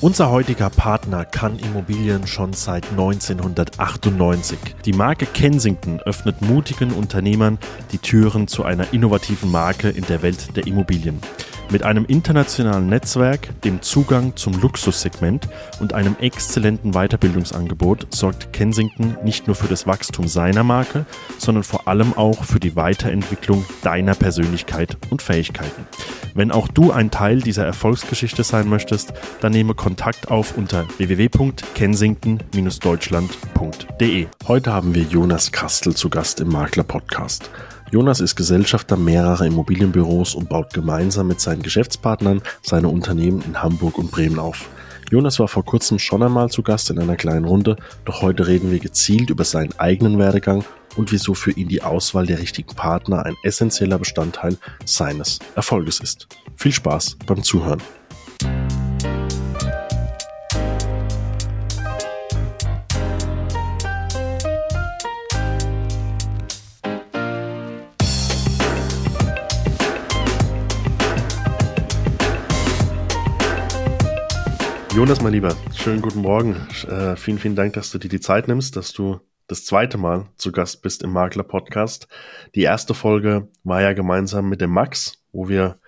Unser heutiger Partner kann Immobilien schon seit 1998. Die Marke Kensington öffnet mutigen Unternehmern die Türen zu einer innovativen Marke in der Welt der Immobilien. Mit einem internationalen Netzwerk, dem Zugang zum Luxussegment und einem exzellenten Weiterbildungsangebot sorgt Kensington nicht nur für das Wachstum seiner Marke, sondern vor allem auch für die Weiterentwicklung deiner Persönlichkeit und Fähigkeiten. Wenn auch du ein Teil dieser Erfolgsgeschichte sein möchtest, dann nehme Kontakt auf unter www.kensington-deutschland.de. Heute haben wir Jonas Kastel zu Gast im Makler Podcast. Jonas ist Gesellschafter mehrerer Immobilienbüros und baut gemeinsam mit seinen Geschäftspartnern seine Unternehmen in Hamburg und Bremen auf. Jonas war vor kurzem schon einmal zu Gast in einer kleinen Runde, doch heute reden wir gezielt über seinen eigenen Werdegang und wieso für ihn die Auswahl der richtigen Partner ein essentieller Bestandteil seines Erfolges ist. Viel Spaß beim Zuhören. Jonas, mein Lieber, schönen guten Morgen. Äh, vielen, vielen Dank, dass du dir die Zeit nimmst, dass du das zweite Mal zu Gast bist im Makler Podcast. Die erste Folge war ja gemeinsam mit dem Max, wo wir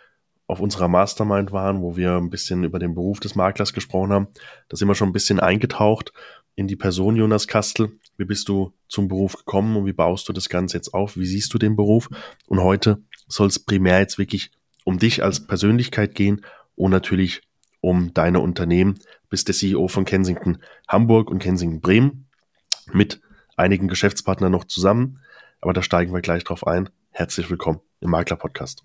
auf unserer Mastermind waren, wo wir ein bisschen über den Beruf des Maklers gesprochen haben. Da sind wir schon ein bisschen eingetaucht in die Person Jonas Kastel. Wie bist du zum Beruf gekommen und wie baust du das Ganze jetzt auf? Wie siehst du den Beruf? Und heute soll es primär jetzt wirklich um dich als Persönlichkeit gehen und natürlich um deine Unternehmen. Bist der CEO von Kensington Hamburg und Kensington Bremen mit einigen Geschäftspartnern noch zusammen. Aber da steigen wir gleich drauf ein. Herzlich willkommen im Makler Podcast.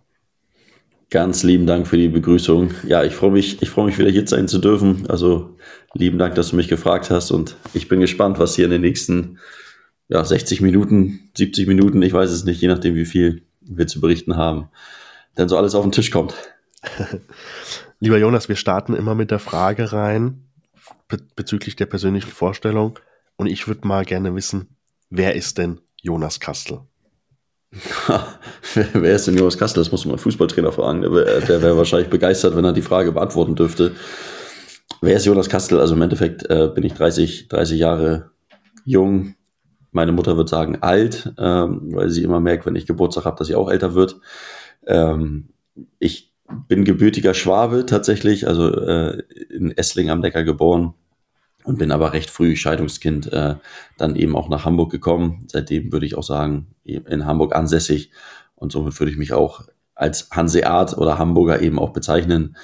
Ganz lieben Dank für die Begrüßung. Ja, ich freue mich, ich freue mich wieder hier sein zu dürfen. Also lieben Dank, dass du mich gefragt hast und ich bin gespannt, was hier in den nächsten ja, 60 Minuten, 70 Minuten, ich weiß es nicht, je nachdem, wie viel wir zu berichten haben, denn so alles auf den Tisch kommt. Lieber Jonas, wir starten immer mit der Frage rein be bezüglich der persönlichen Vorstellung. Und ich würde mal gerne wissen, wer ist denn Jonas Kastel? wer ist denn Jonas Kastel? Das muss man Fußballtrainer fragen. Der wäre wär wahrscheinlich begeistert, wenn er die Frage beantworten dürfte. Wer ist Jonas Kastel? Also im Endeffekt äh, bin ich 30, 30 Jahre jung. Meine Mutter wird sagen alt, ähm, weil sie immer merkt, wenn ich Geburtstag habe, dass sie auch älter wird. Ähm, ich bin gebürtiger Schwabe tatsächlich, also äh, in Essling am Neckar geboren und bin aber recht früh Scheidungskind äh, dann eben auch nach Hamburg gekommen. Seitdem würde ich auch sagen, in Hamburg ansässig und somit würde ich mich auch als Hanseat oder Hamburger eben auch bezeichnen.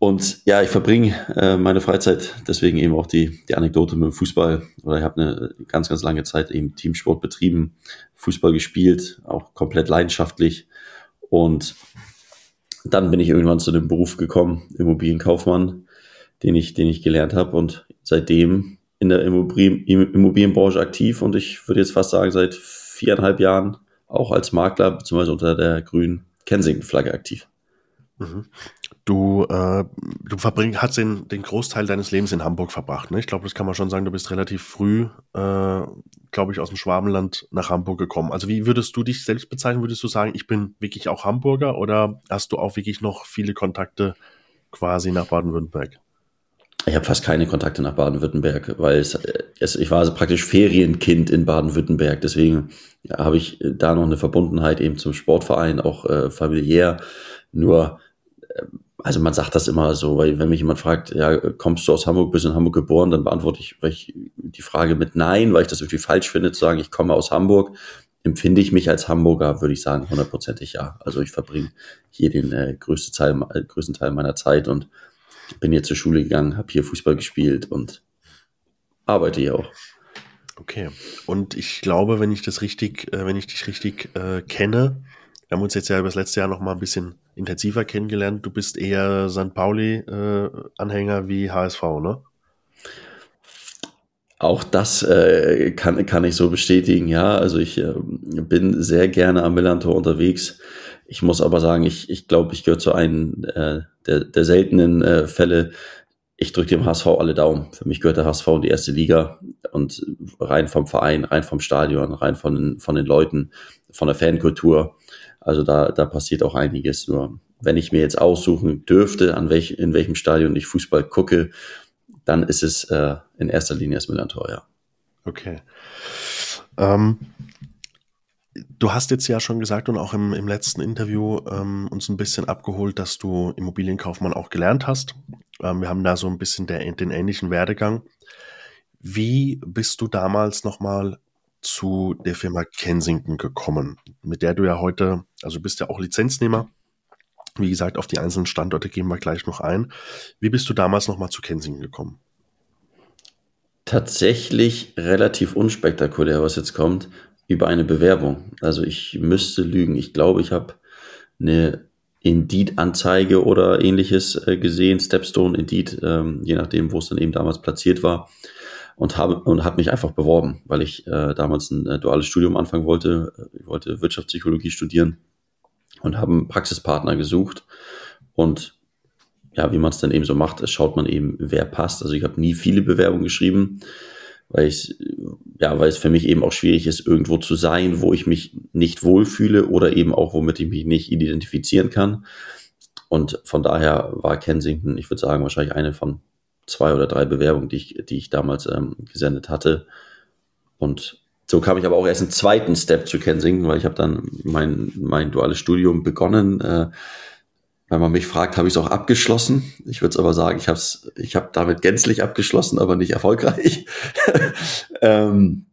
Und ja, ich verbringe äh, meine Freizeit, deswegen eben auch die, die Anekdote mit dem Fußball. Oder ich habe eine ganz, ganz lange Zeit eben Teamsport betrieben, Fußball gespielt, auch komplett leidenschaftlich. Und dann bin ich irgendwann zu dem Beruf gekommen, Immobilienkaufmann, den ich, den ich gelernt habe und seitdem in der Immobilien, Immobilienbranche aktiv und ich würde jetzt fast sagen, seit viereinhalb Jahren auch als Makler beziehungsweise unter der grünen Kensington-Flagge aktiv. Mhm. Du, äh, du verbring, hast den, den Großteil deines Lebens in Hamburg verbracht. Ne? Ich glaube, das kann man schon sagen. Du bist relativ früh, äh, glaube ich, aus dem Schwabenland nach Hamburg gekommen. Also wie würdest du dich selbst bezeichnen? Würdest du sagen, ich bin wirklich auch Hamburger oder hast du auch wirklich noch viele Kontakte quasi nach Baden-Württemberg? Ich habe fast keine Kontakte nach Baden-Württemberg, weil es, es, ich war also praktisch Ferienkind in Baden-Württemberg. Deswegen habe ich da noch eine Verbundenheit eben zum Sportverein, auch äh, familiär. Nur äh, also man sagt das immer so, weil wenn mich jemand fragt, ja, kommst du aus Hamburg, bist in Hamburg geboren, dann beantworte ich, weil ich die Frage mit Nein, weil ich das irgendwie falsch finde, zu sagen, ich komme aus Hamburg. Empfinde ich mich als Hamburger, würde ich sagen, hundertprozentig ja. Also ich verbringe hier den äh, größten, Teil, äh, größten Teil meiner Zeit und bin hier zur Schule gegangen, habe hier Fußball gespielt und arbeite hier auch. Okay. Und ich glaube, wenn ich das richtig, äh, wenn ich dich richtig äh, kenne, wir haben uns jetzt ja über das letzte Jahr noch mal ein bisschen intensiver kennengelernt. Du bist eher St. Pauli-Anhänger äh, wie HSV, ne? Auch das äh, kann, kann ich so bestätigen, ja. Also ich äh, bin sehr gerne am Millantor unterwegs. Ich muss aber sagen, ich, ich glaube, ich gehöre zu einem äh, der, der seltenen äh, Fälle. Ich drücke dem HSV alle Daumen. Für mich gehört der HSV in die erste Liga und rein vom Verein, rein vom Stadion, rein von von den Leuten, von der Fankultur also da, da passiert auch einiges. Nur wenn ich mir jetzt aussuchen dürfte, an welch, in welchem Stadion ich Fußball gucke, dann ist es äh, in erster Linie das Millantor, ja. Okay. Ähm, du hast jetzt ja schon gesagt und auch im, im letzten Interview ähm, uns ein bisschen abgeholt, dass du Immobilienkaufmann auch gelernt hast. Ähm, wir haben da so ein bisschen der, den ähnlichen Werdegang. Wie bist du damals nochmal zu der Firma Kensington gekommen, mit der du ja heute, also bist ja auch Lizenznehmer. Wie gesagt, auf die einzelnen Standorte gehen wir gleich noch ein. Wie bist du damals nochmal zu Kensington gekommen? Tatsächlich relativ unspektakulär, was jetzt kommt, über eine Bewerbung. Also ich müsste lügen. Ich glaube, ich habe eine Indeed-Anzeige oder ähnliches äh, gesehen, Stepstone, Indeed, ähm, je nachdem, wo es dann eben damals platziert war und habe und habe mich einfach beworben, weil ich äh, damals ein äh, duales Studium anfangen wollte. Ich wollte Wirtschaftspsychologie studieren und habe einen Praxispartner gesucht und ja, wie man es dann eben so macht, schaut man eben, wer passt. Also ich habe nie viele Bewerbungen geschrieben, weil ich ja, weil es für mich eben auch schwierig ist, irgendwo zu sein, wo ich mich nicht wohlfühle oder eben auch, womit ich mich nicht identifizieren kann. Und von daher war Kensington, ich würde sagen, wahrscheinlich eine von zwei oder drei Bewerbungen, die ich, die ich damals ähm, gesendet hatte. Und so kam ich aber auch erst einen zweiten Step zu Kensington, weil ich habe dann mein, mein duales Studium begonnen. Äh, wenn man mich fragt, habe ich es auch abgeschlossen. Ich würde es aber sagen, ich habe ich habe damit gänzlich abgeschlossen, aber nicht erfolgreich. ähm,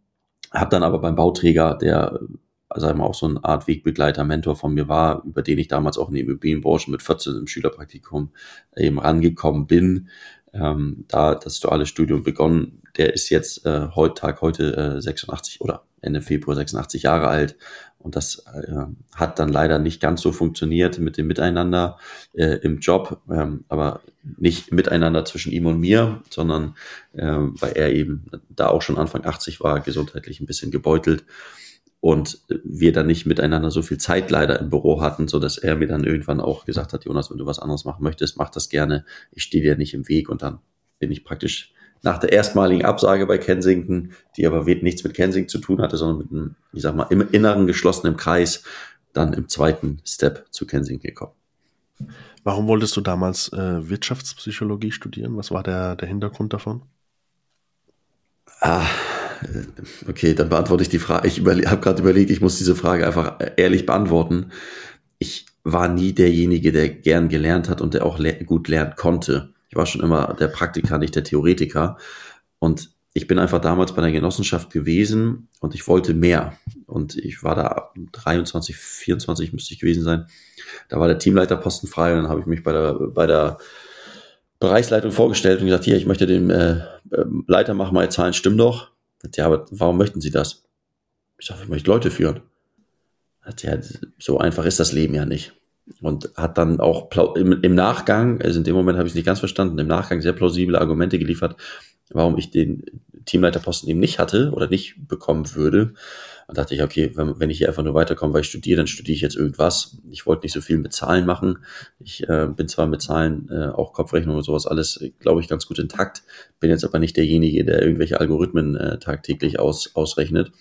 habe dann aber beim Bauträger, der also einmal auch so eine Art Wegbegleiter, Mentor von mir war, über den ich damals auch in die Immobilienbranche mit 14 im Schülerpraktikum eben rangekommen bin, ähm, da das duale Studium begonnen. Der ist jetzt äh, heute Tag heute äh, 86 oder Ende Februar 86 Jahre alt und das äh, hat dann leider nicht ganz so funktioniert mit dem Miteinander äh, im Job, ähm, aber nicht miteinander zwischen ihm und mir, sondern äh, weil er eben da auch schon Anfang 80 war, gesundheitlich ein bisschen gebeutelt und wir dann nicht miteinander so viel Zeit leider im Büro hatten, so dass er mir dann irgendwann auch gesagt hat, Jonas, wenn du was anderes machen möchtest, mach das gerne. Ich stehe dir nicht im Weg und dann bin ich praktisch nach der erstmaligen Absage bei Kensington, die aber nichts mit Kensington zu tun hatte, sondern mit einem, ich sag mal, im inneren geschlossenen Kreis, dann im zweiten Step zu Kensington gekommen. Warum wolltest du damals äh, Wirtschaftspsychologie studieren? Was war der, der Hintergrund davon? Ah, äh, okay, dann beantworte ich die Frage. Ich habe gerade überlegt, ich muss diese Frage einfach ehrlich beantworten. Ich war nie derjenige, der gern gelernt hat und der auch le gut lernen konnte. Ich war schon immer der Praktiker, nicht der Theoretiker. Und ich bin einfach damals bei der Genossenschaft gewesen und ich wollte mehr. Und ich war da 23, 24 müsste ich gewesen sein. Da war der Teamleiterposten frei und dann habe ich mich bei der, bei der Bereichsleitung vorgestellt und gesagt, hier, ich möchte den äh, äh Leiter machen, meine Zahlen stimmen doch. Ja, aber warum möchten Sie das? Ich sage, ich möchte Leute führen. Ja, so einfach ist das Leben ja nicht. Und hat dann auch im, im Nachgang, also in dem Moment habe ich es nicht ganz verstanden, im Nachgang sehr plausible Argumente geliefert, warum ich den Teamleiterposten eben nicht hatte oder nicht bekommen würde. Und dachte ich, okay, wenn, wenn ich hier einfach nur weiterkomme, weil ich studiere, dann studiere ich jetzt irgendwas. Ich wollte nicht so viel mit Zahlen machen. Ich äh, bin zwar mit Zahlen, äh, auch Kopfrechnung und sowas alles, glaube ich, ganz gut intakt, bin jetzt aber nicht derjenige, der irgendwelche Algorithmen äh, tagtäglich aus, ausrechnet.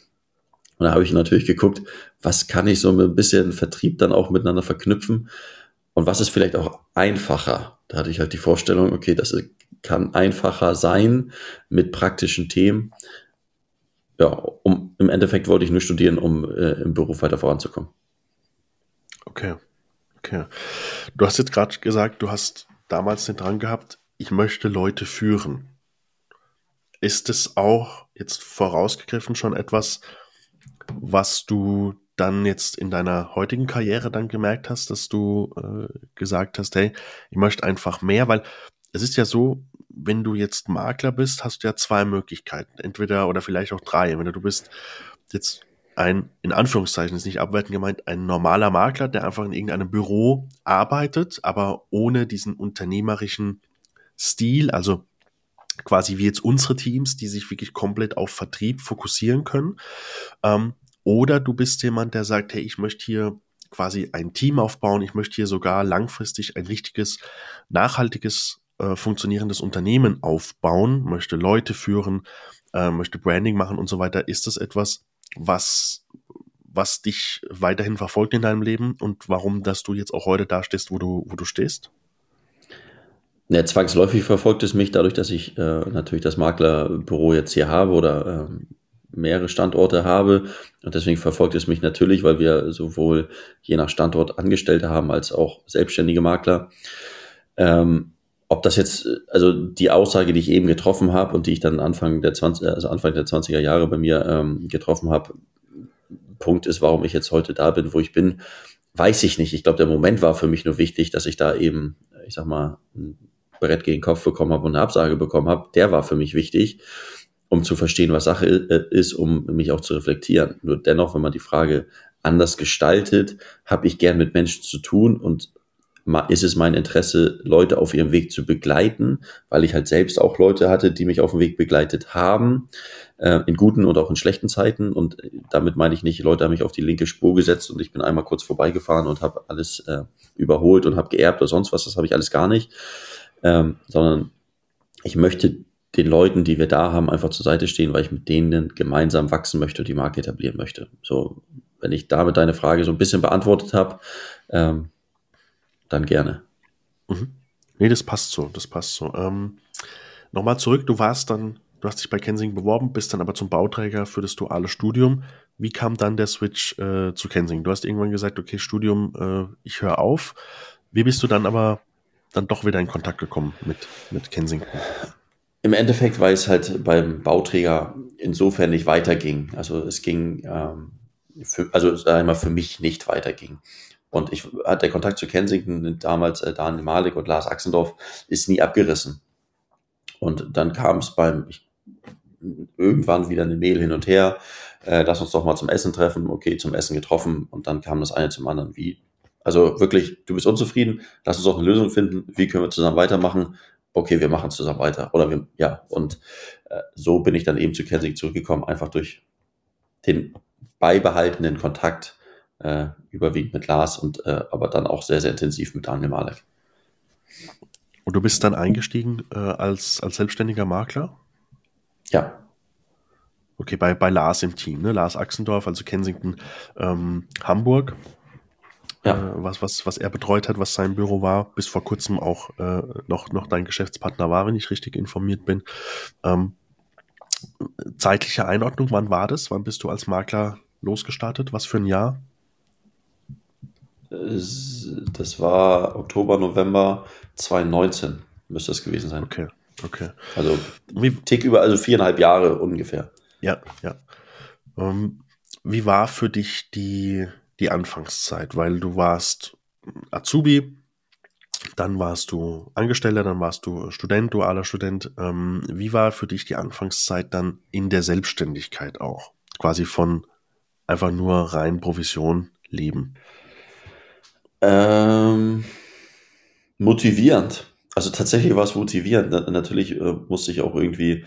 Und da habe ich natürlich geguckt, was kann ich so ein bisschen Vertrieb dann auch miteinander verknüpfen und was ist vielleicht auch einfacher. Da hatte ich halt die Vorstellung, okay, das kann einfacher sein mit praktischen Themen ja, um im Endeffekt wollte ich nur studieren, um äh, im Beruf weiter voranzukommen. Okay. Okay. Du hast jetzt gerade gesagt, du hast damals den Drang gehabt, ich möchte Leute führen. Ist es auch jetzt vorausgegriffen schon etwas, was du dann jetzt in deiner heutigen Karriere dann gemerkt hast, dass du äh, gesagt hast, hey, ich möchte einfach mehr, weil es ist ja so, wenn du jetzt Makler bist, hast du ja zwei Möglichkeiten. Entweder oder vielleicht auch drei. Wenn du bist jetzt ein, in Anführungszeichen ist nicht abwertend gemeint, ein normaler Makler, der einfach in irgendeinem Büro arbeitet, aber ohne diesen unternehmerischen Stil, also quasi wie jetzt unsere Teams, die sich wirklich komplett auf Vertrieb fokussieren können. Ähm, oder du bist jemand, der sagt, hey, ich möchte hier quasi ein Team aufbauen, ich möchte hier sogar langfristig ein richtiges, nachhaltiges äh, funktionierendes Unternehmen aufbauen, möchte Leute führen, äh, möchte Branding machen und so weiter, ist das etwas, was, was dich weiterhin verfolgt in deinem Leben und warum, dass du jetzt auch heute da stehst, wo du, wo du stehst? Ja, zwangsläufig verfolgt es mich dadurch, dass ich äh, natürlich das Maklerbüro jetzt hier habe oder äh, mehrere Standorte habe. Und deswegen verfolgt es mich natürlich, weil wir sowohl je nach Standort Angestellte haben als auch selbstständige Makler. Ähm, ob das jetzt, also die Aussage, die ich eben getroffen habe und die ich dann Anfang der 20, also Anfang der 20er Jahre bei mir ähm, getroffen habe, Punkt ist, warum ich jetzt heute da bin, wo ich bin, weiß ich nicht. Ich glaube, der Moment war für mich nur wichtig, dass ich da eben, ich sag mal, Brett gegen den Kopf bekommen habe und eine Absage bekommen habe. Der war für mich wichtig um zu verstehen, was Sache äh, ist, um mich auch zu reflektieren. Nur dennoch, wenn man die Frage anders gestaltet, habe ich gern mit Menschen zu tun und ist es mein Interesse, Leute auf ihrem Weg zu begleiten, weil ich halt selbst auch Leute hatte, die mich auf dem Weg begleitet haben, äh, in guten und auch in schlechten Zeiten. Und damit meine ich nicht, Leute haben mich auf die linke Spur gesetzt und ich bin einmal kurz vorbeigefahren und habe alles äh, überholt und habe geerbt oder sonst was. Das habe ich alles gar nicht, ähm, sondern ich möchte den Leuten, die wir da haben, einfach zur Seite stehen, weil ich mit denen gemeinsam wachsen möchte und die Marke etablieren möchte. So, wenn ich damit deine Frage so ein bisschen beantwortet habe, ähm, dann gerne. Mhm. Nee, das passt so, das passt so. Ähm, Nochmal zurück, du warst dann, du hast dich bei Kensing beworben, bist dann aber zum Bauträger für das duale Studium. Wie kam dann der Switch äh, zu Kensing? Du hast irgendwann gesagt, okay, Studium, äh, ich höre auf. Wie bist du dann aber dann doch wieder in Kontakt gekommen mit, mit Kensington? Im Endeffekt, weil es halt beim Bauträger insofern nicht weiterging. Also es ging, ähm, für, also einmal für mich nicht weiterging. Und ich hatte der Kontakt zu Kensington damals, äh, Daniel Malik und Lars Axendorf, ist nie abgerissen. Und dann kam es beim ich, irgendwann wieder eine Mail hin und her, äh, lass uns doch mal zum Essen treffen, okay, zum Essen getroffen und dann kam das eine zum anderen. Wie? Also wirklich, du bist unzufrieden, lass uns doch eine Lösung finden, wie können wir zusammen weitermachen? okay, wir machen zusammen weiter. Oder wir, ja, und äh, so bin ich dann eben zu Kensing zurückgekommen, einfach durch den beibehaltenen Kontakt, äh, überwiegend mit Lars und äh, aber dann auch sehr, sehr intensiv mit Daniel Malek. Und du bist dann eingestiegen äh, als, als selbstständiger Makler? Ja. Okay, bei, bei Lars im Team, ne? Lars Axendorf, also Kensington, ähm, Hamburg ja. äh, was, was, was er betreut hat, was sein Büro war, bis vor kurzem auch äh, noch, noch dein Geschäftspartner war, wenn ich richtig informiert bin. Ähm, zeitliche Einordnung, wann war das? Wann bist du als Makler losgestartet? Was für ein Jahr? Das war Oktober, November 2019 müsste es gewesen sein. Okay, okay. Also wie, Tick über, also viereinhalb Jahre ungefähr. Ja, ja. Ähm, wie war für dich die, die Anfangszeit, weil du warst Azubi, dann warst du Angestellter, dann warst du Student, dualer Student. Ähm, wie war für dich die Anfangszeit dann in der Selbstständigkeit auch? Quasi von einfach nur rein Provision leben? Ähm, motivierend. Also tatsächlich war es motivierend. Natürlich äh, musste ich auch irgendwie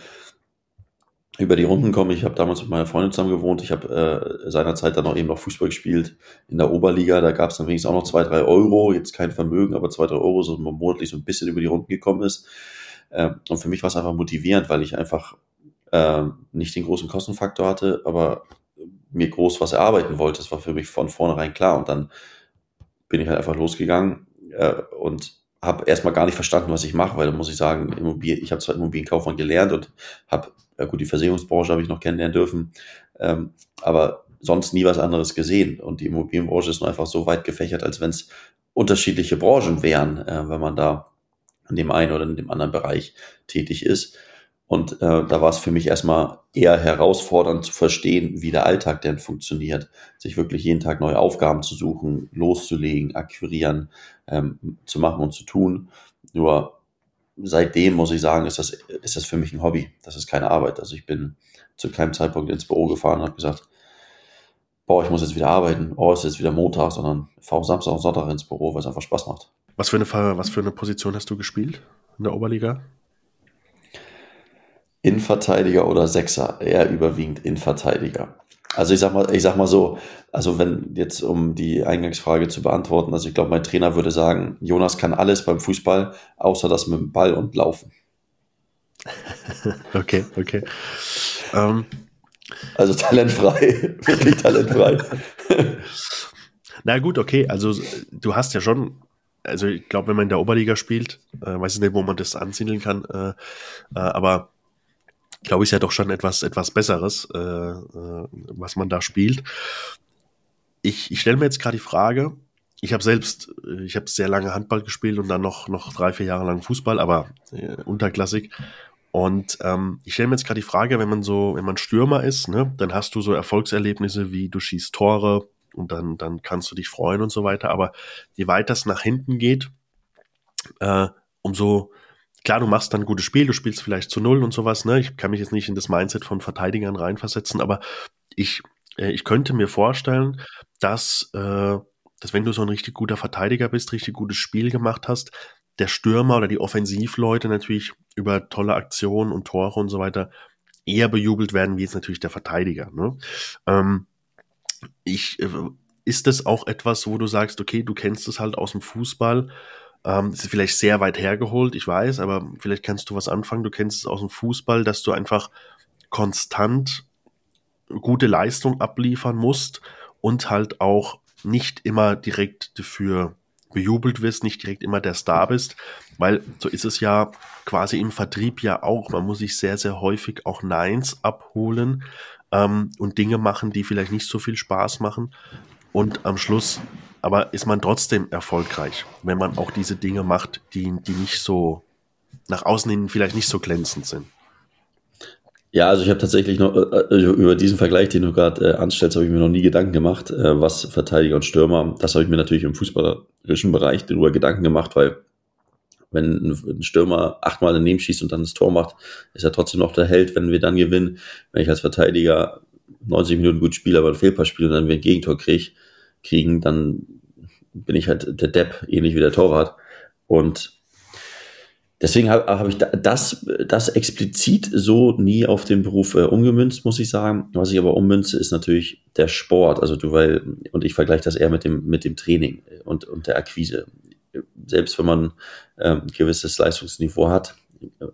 über die Runden komme. Ich habe damals mit meiner Freundin zusammen gewohnt. Ich habe äh, seinerzeit dann auch eben noch Fußball gespielt in der Oberliga. Da gab es dann wenigstens auch noch zwei, drei Euro. Jetzt kein Vermögen, aber zwei, drei Euro, so man monatlich so ein bisschen über die Runden gekommen ist. Ähm, und für mich war es einfach motivierend, weil ich einfach äh, nicht den großen Kostenfaktor hatte, aber mir groß was erarbeiten wollte. Das war für mich von vornherein klar. Und dann bin ich halt einfach losgegangen äh, und habe erstmal gar nicht verstanden, was ich mache, weil da muss ich sagen, Immobilien, ich habe zwar Immobilienkaufmann gelernt und habe ja gut, die Versicherungsbranche habe ich noch kennenlernen dürfen, ähm, aber sonst nie was anderes gesehen. Und die Immobilienbranche ist nur einfach so weit gefächert, als wenn es unterschiedliche Branchen wären, äh, wenn man da in dem einen oder in dem anderen Bereich tätig ist. Und äh, da war es für mich erstmal eher herausfordernd zu verstehen, wie der Alltag denn funktioniert. Sich wirklich jeden Tag neue Aufgaben zu suchen, loszulegen, akquirieren, ähm, zu machen und zu tun. Nur seitdem muss ich sagen, ist das, ist das für mich ein Hobby. Das ist keine Arbeit. Also ich bin zu keinem Zeitpunkt ins Büro gefahren und habe gesagt, boah, ich muss jetzt wieder arbeiten, oh, es ist jetzt wieder Montag, sondern fahre Samstag und Sonntag ins Büro, weil es einfach Spaß macht. Was für, eine, was für eine Position hast du gespielt in der Oberliga? Innenverteidiger oder Sechser? Eher überwiegend Innenverteidiger. Also ich sag mal, ich sag mal so, also wenn jetzt um die Eingangsfrage zu beantworten, also ich glaube, mein Trainer würde sagen, Jonas kann alles beim Fußball, außer das mit dem Ball und Laufen. okay, okay. Ähm, Also talentfrei, wirklich talentfrei. Na gut, okay, also du hast ja schon, also ich glaube, wenn man in der Oberliga spielt, äh, weiß ich nicht, wo man das ansiedeln kann, äh, äh, aber glaube ich, ist ja doch schon etwas, etwas Besseres, äh, äh, was man da spielt. Ich, ich stelle mir jetzt gerade die Frage, ich habe selbst, äh, ich habe sehr lange Handball gespielt und dann noch, noch drei, vier Jahre lang Fußball, aber äh, unterklassig. Und ähm, ich stelle mir jetzt gerade die Frage, wenn man so, wenn man Stürmer ist, ne, dann hast du so Erfolgserlebnisse wie du schießt Tore und dann, dann kannst du dich freuen und so weiter. Aber je weiter es nach hinten geht, äh, umso klar, du machst dann ein gutes Spiel, du spielst vielleicht zu null und sowas, ne? Ich kann mich jetzt nicht in das Mindset von Verteidigern reinversetzen, aber ich, äh, ich könnte mir vorstellen, dass, äh, dass wenn du so ein richtig guter Verteidiger bist, richtig gutes Spiel gemacht hast, der Stürmer oder die Offensivleute natürlich über tolle Aktionen und Tore und so weiter eher bejubelt werden, wie jetzt natürlich der Verteidiger. Ne? Ähm, ich, äh, ist das auch etwas, wo du sagst, okay, du kennst es halt aus dem Fußball, ähm, ist vielleicht sehr weit hergeholt, ich weiß, aber vielleicht kannst du was anfangen. Du kennst es aus dem Fußball, dass du einfach konstant gute Leistung abliefern musst und halt auch nicht immer direkt dafür bejubelt wirst, nicht direkt immer der Star bist, weil so ist es ja quasi im Vertrieb ja auch. Man muss sich sehr, sehr häufig auch Neins abholen ähm, und Dinge machen, die vielleicht nicht so viel Spaß machen. Und am Schluss aber ist man trotzdem erfolgreich, wenn man auch diese Dinge macht, die, die nicht so nach außen hin vielleicht nicht so glänzend sind. Ja, also ich habe tatsächlich noch äh, äh, über diesen Vergleich, den du gerade äh, anstellst, habe ich mir noch nie Gedanken gemacht, äh, was Verteidiger und Stürmer. Das habe ich mir natürlich im fußballerischen Bereich darüber Gedanken gemacht, weil wenn ein Stürmer achtmal daneben schießt und dann das Tor macht, ist er trotzdem noch der Held, wenn wir dann gewinnen. Wenn ich als Verteidiger 90 Minuten gut spiele, aber ein Fehlpass spiele und dann wir ein Gegentor kriege, kriegen, dann bin ich halt der Depp, ähnlich wie der Torwart. Und deswegen habe hab ich das, das explizit so nie auf den Beruf äh, umgemünzt, muss ich sagen. Was ich aber ummünze, ist natürlich der Sport. Also du, weil, und ich vergleiche das eher mit dem, mit dem Training und, und der Akquise. Selbst wenn man ähm, ein gewisses Leistungsniveau hat,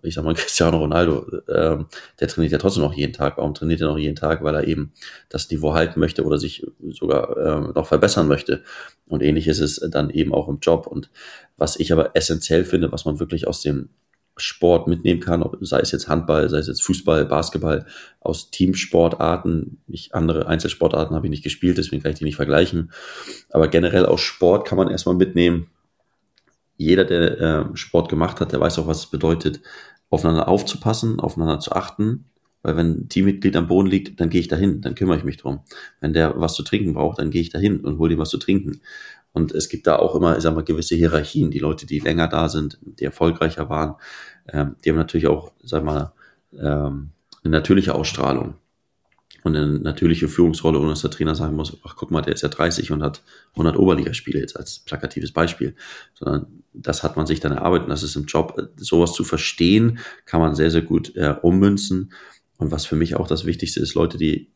ich sag mal, Cristiano Ronaldo, ähm, der trainiert ja trotzdem noch jeden Tag. Warum trainiert er noch jeden Tag? Weil er eben das Niveau halten möchte oder sich sogar ähm, noch verbessern möchte. Und ähnlich ist es dann eben auch im Job. Und was ich aber essentiell finde, was man wirklich aus dem Sport mitnehmen kann, ob, sei es jetzt Handball, sei es jetzt Fußball, Basketball, aus Teamsportarten, nicht andere Einzelsportarten habe ich nicht gespielt, deswegen kann ich die nicht vergleichen. Aber generell aus Sport kann man erstmal mitnehmen, jeder, der äh, Sport gemacht hat, der weiß auch, was es bedeutet, aufeinander aufzupassen, aufeinander zu achten. Weil wenn ein Teammitglied am Boden liegt, dann gehe ich dahin, dann kümmere ich mich drum. Wenn der was zu trinken braucht, dann gehe ich dahin und hole ihm was zu trinken. Und es gibt da auch immer, ich sag mal, gewisse Hierarchien. Die Leute, die länger da sind, die erfolgreicher waren, ähm, die haben natürlich auch, sag mal, ähm, eine natürliche Ausstrahlung und eine natürliche Führungsrolle, ohne dass der Trainer sagen muss, ach guck mal, der ist ja 30 und hat 100 Oberligaspiele jetzt als plakatives Beispiel, sondern das hat man sich dann erarbeitet. Das ist im Job, sowas zu verstehen, kann man sehr, sehr gut äh, ummünzen. Und was für mich auch das Wichtigste ist, Leute, die,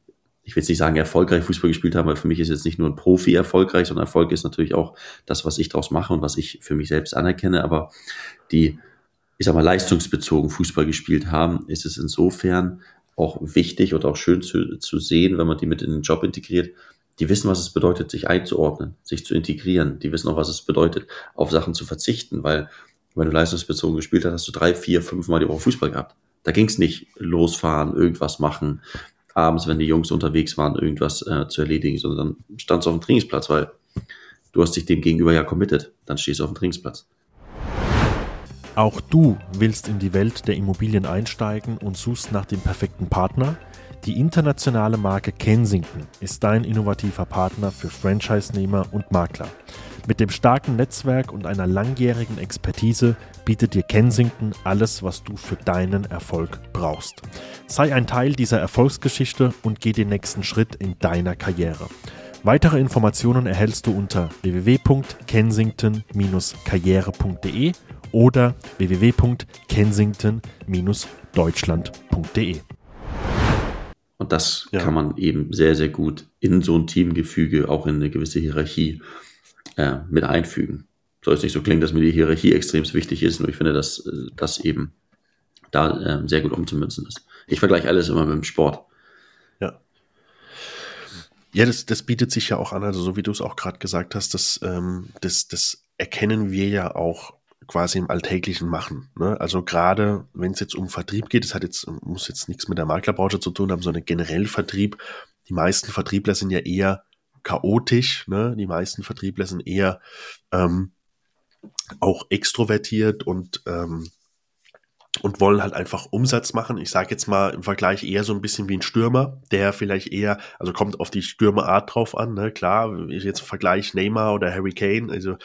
ich will jetzt nicht sagen, erfolgreich Fußball gespielt haben, weil für mich ist jetzt nicht nur ein Profi erfolgreich, sondern Erfolg ist natürlich auch das, was ich daraus mache und was ich für mich selbst anerkenne, aber die ich sag mal, leistungsbezogen Fußball gespielt haben, ist es insofern auch wichtig und auch schön zu, zu sehen, wenn man die mit in den Job integriert. Die wissen, was es bedeutet, sich einzuordnen, sich zu integrieren. Die wissen auch, was es bedeutet, auf Sachen zu verzichten, weil wenn du leistungsbezogen gespielt hast, hast du drei, vier, fünf Mal die Woche Fußball gehabt. Da ging es nicht losfahren, irgendwas machen, abends, wenn die Jungs unterwegs waren, irgendwas äh, zu erledigen, sondern dann standst du auf dem Trainingsplatz, weil du hast dich dem gegenüber ja committed. Dann stehst du auf dem Trainingsplatz. Auch du willst in die Welt der Immobilien einsteigen und suchst nach dem perfekten Partner? Die internationale Marke Kensington ist dein innovativer Partner für Franchise-Nehmer und Makler. Mit dem starken Netzwerk und einer langjährigen Expertise bietet dir Kensington alles, was du für deinen Erfolg brauchst. Sei ein Teil dieser Erfolgsgeschichte und geh den nächsten Schritt in deiner Karriere. Weitere Informationen erhältst du unter www.kensington-karriere.de oder www.kensington-deutschland.de. Und das ja. kann man eben sehr, sehr gut in so ein Teamgefüge, auch in eine gewisse Hierarchie äh, mit einfügen. Soll es nicht so klingen, dass mir die Hierarchie extrem wichtig ist, nur ich finde, dass äh, das eben da äh, sehr gut umzumünzen ist. Ich vergleiche alles immer mit dem Sport. Ja. Ja, das, das bietet sich ja auch an, also so wie du es auch gerade gesagt hast, das, ähm, das, das erkennen wir ja auch quasi im Alltäglichen machen. Ne? Also gerade wenn es jetzt um Vertrieb geht, das hat jetzt, muss jetzt nichts mit der Maklerbranche zu tun haben, sondern generell Vertrieb. Die meisten Vertriebler sind ja eher chaotisch, ne? Die meisten Vertriebler sind eher ähm, auch extrovertiert und ähm, und wollen halt einfach Umsatz machen. Ich sage jetzt mal im Vergleich eher so ein bisschen wie ein Stürmer, der vielleicht eher, also kommt auf die Stürmerart drauf an, ne? klar, jetzt Vergleich Neymar oder Harry Kane, also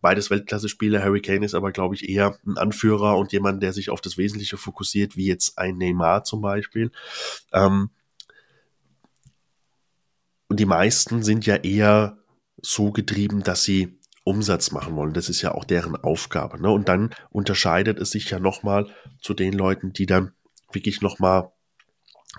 beides Weltklasse-Spieler. Harry Kane ist aber, glaube ich, eher ein Anführer und jemand, der sich auf das Wesentliche fokussiert, wie jetzt ein Neymar zum Beispiel. Ähm, und die meisten sind ja eher so getrieben, dass sie Umsatz machen wollen. Das ist ja auch deren Aufgabe. Ne? Und dann unterscheidet es sich ja nochmal zu den Leuten, die dann wirklich nochmal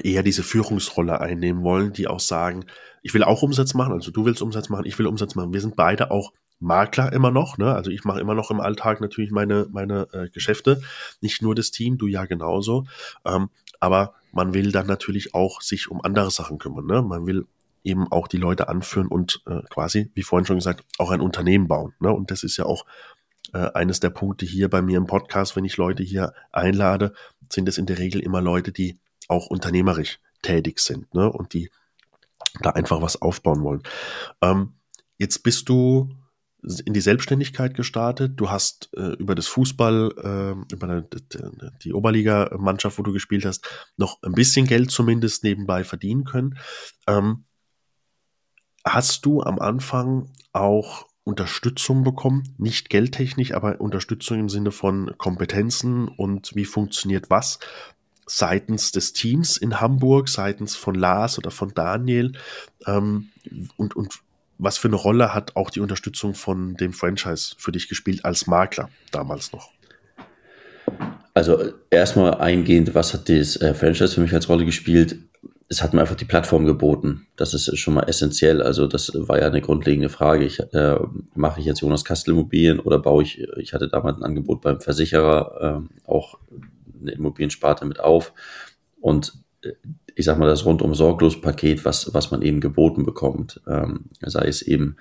eher diese Führungsrolle einnehmen wollen, die auch sagen, ich will auch Umsatz machen, also du willst Umsatz machen, ich will Umsatz machen. Wir sind beide auch Makler immer noch, ne? Also ich mache immer noch im Alltag natürlich meine, meine äh, Geschäfte, nicht nur das Team, du ja genauso. Ähm, aber man will dann natürlich auch sich um andere Sachen kümmern. Ne? Man will eben auch die Leute anführen und äh, quasi, wie vorhin schon gesagt, auch ein Unternehmen bauen. Ne? Und das ist ja auch äh, eines der Punkte hier bei mir im Podcast, wenn ich Leute hier einlade, sind es in der Regel immer Leute, die auch unternehmerisch tätig sind ne? und die da einfach was aufbauen wollen. Ähm, jetzt bist du in die Selbstständigkeit gestartet. Du hast äh, über das Fußball, äh, über die, die Oberliga-Mannschaft, wo du gespielt hast, noch ein bisschen Geld zumindest nebenbei verdienen können. Ähm, Hast du am Anfang auch Unterstützung bekommen? Nicht geldtechnisch, aber Unterstützung im Sinne von Kompetenzen und wie funktioniert was? Seitens des Teams in Hamburg, seitens von Lars oder von Daniel ähm, und, und was für eine Rolle hat auch die Unterstützung von dem Franchise für dich gespielt als Makler damals noch? Also erstmal eingehend, was hat das äh, Franchise für mich als Rolle gespielt? Es hat mir einfach die Plattform geboten. Das ist schon mal essentiell. Also das war ja eine grundlegende Frage. Ich, äh, mache ich jetzt Jonas Kastel Immobilien oder baue ich, ich hatte damals ein Angebot beim Versicherer, äh, auch eine Immobiliensparte mit auf. Und äh, ich sag mal, das rundum sorglos Paket, was, was man eben geboten bekommt. Ähm, sei es eben,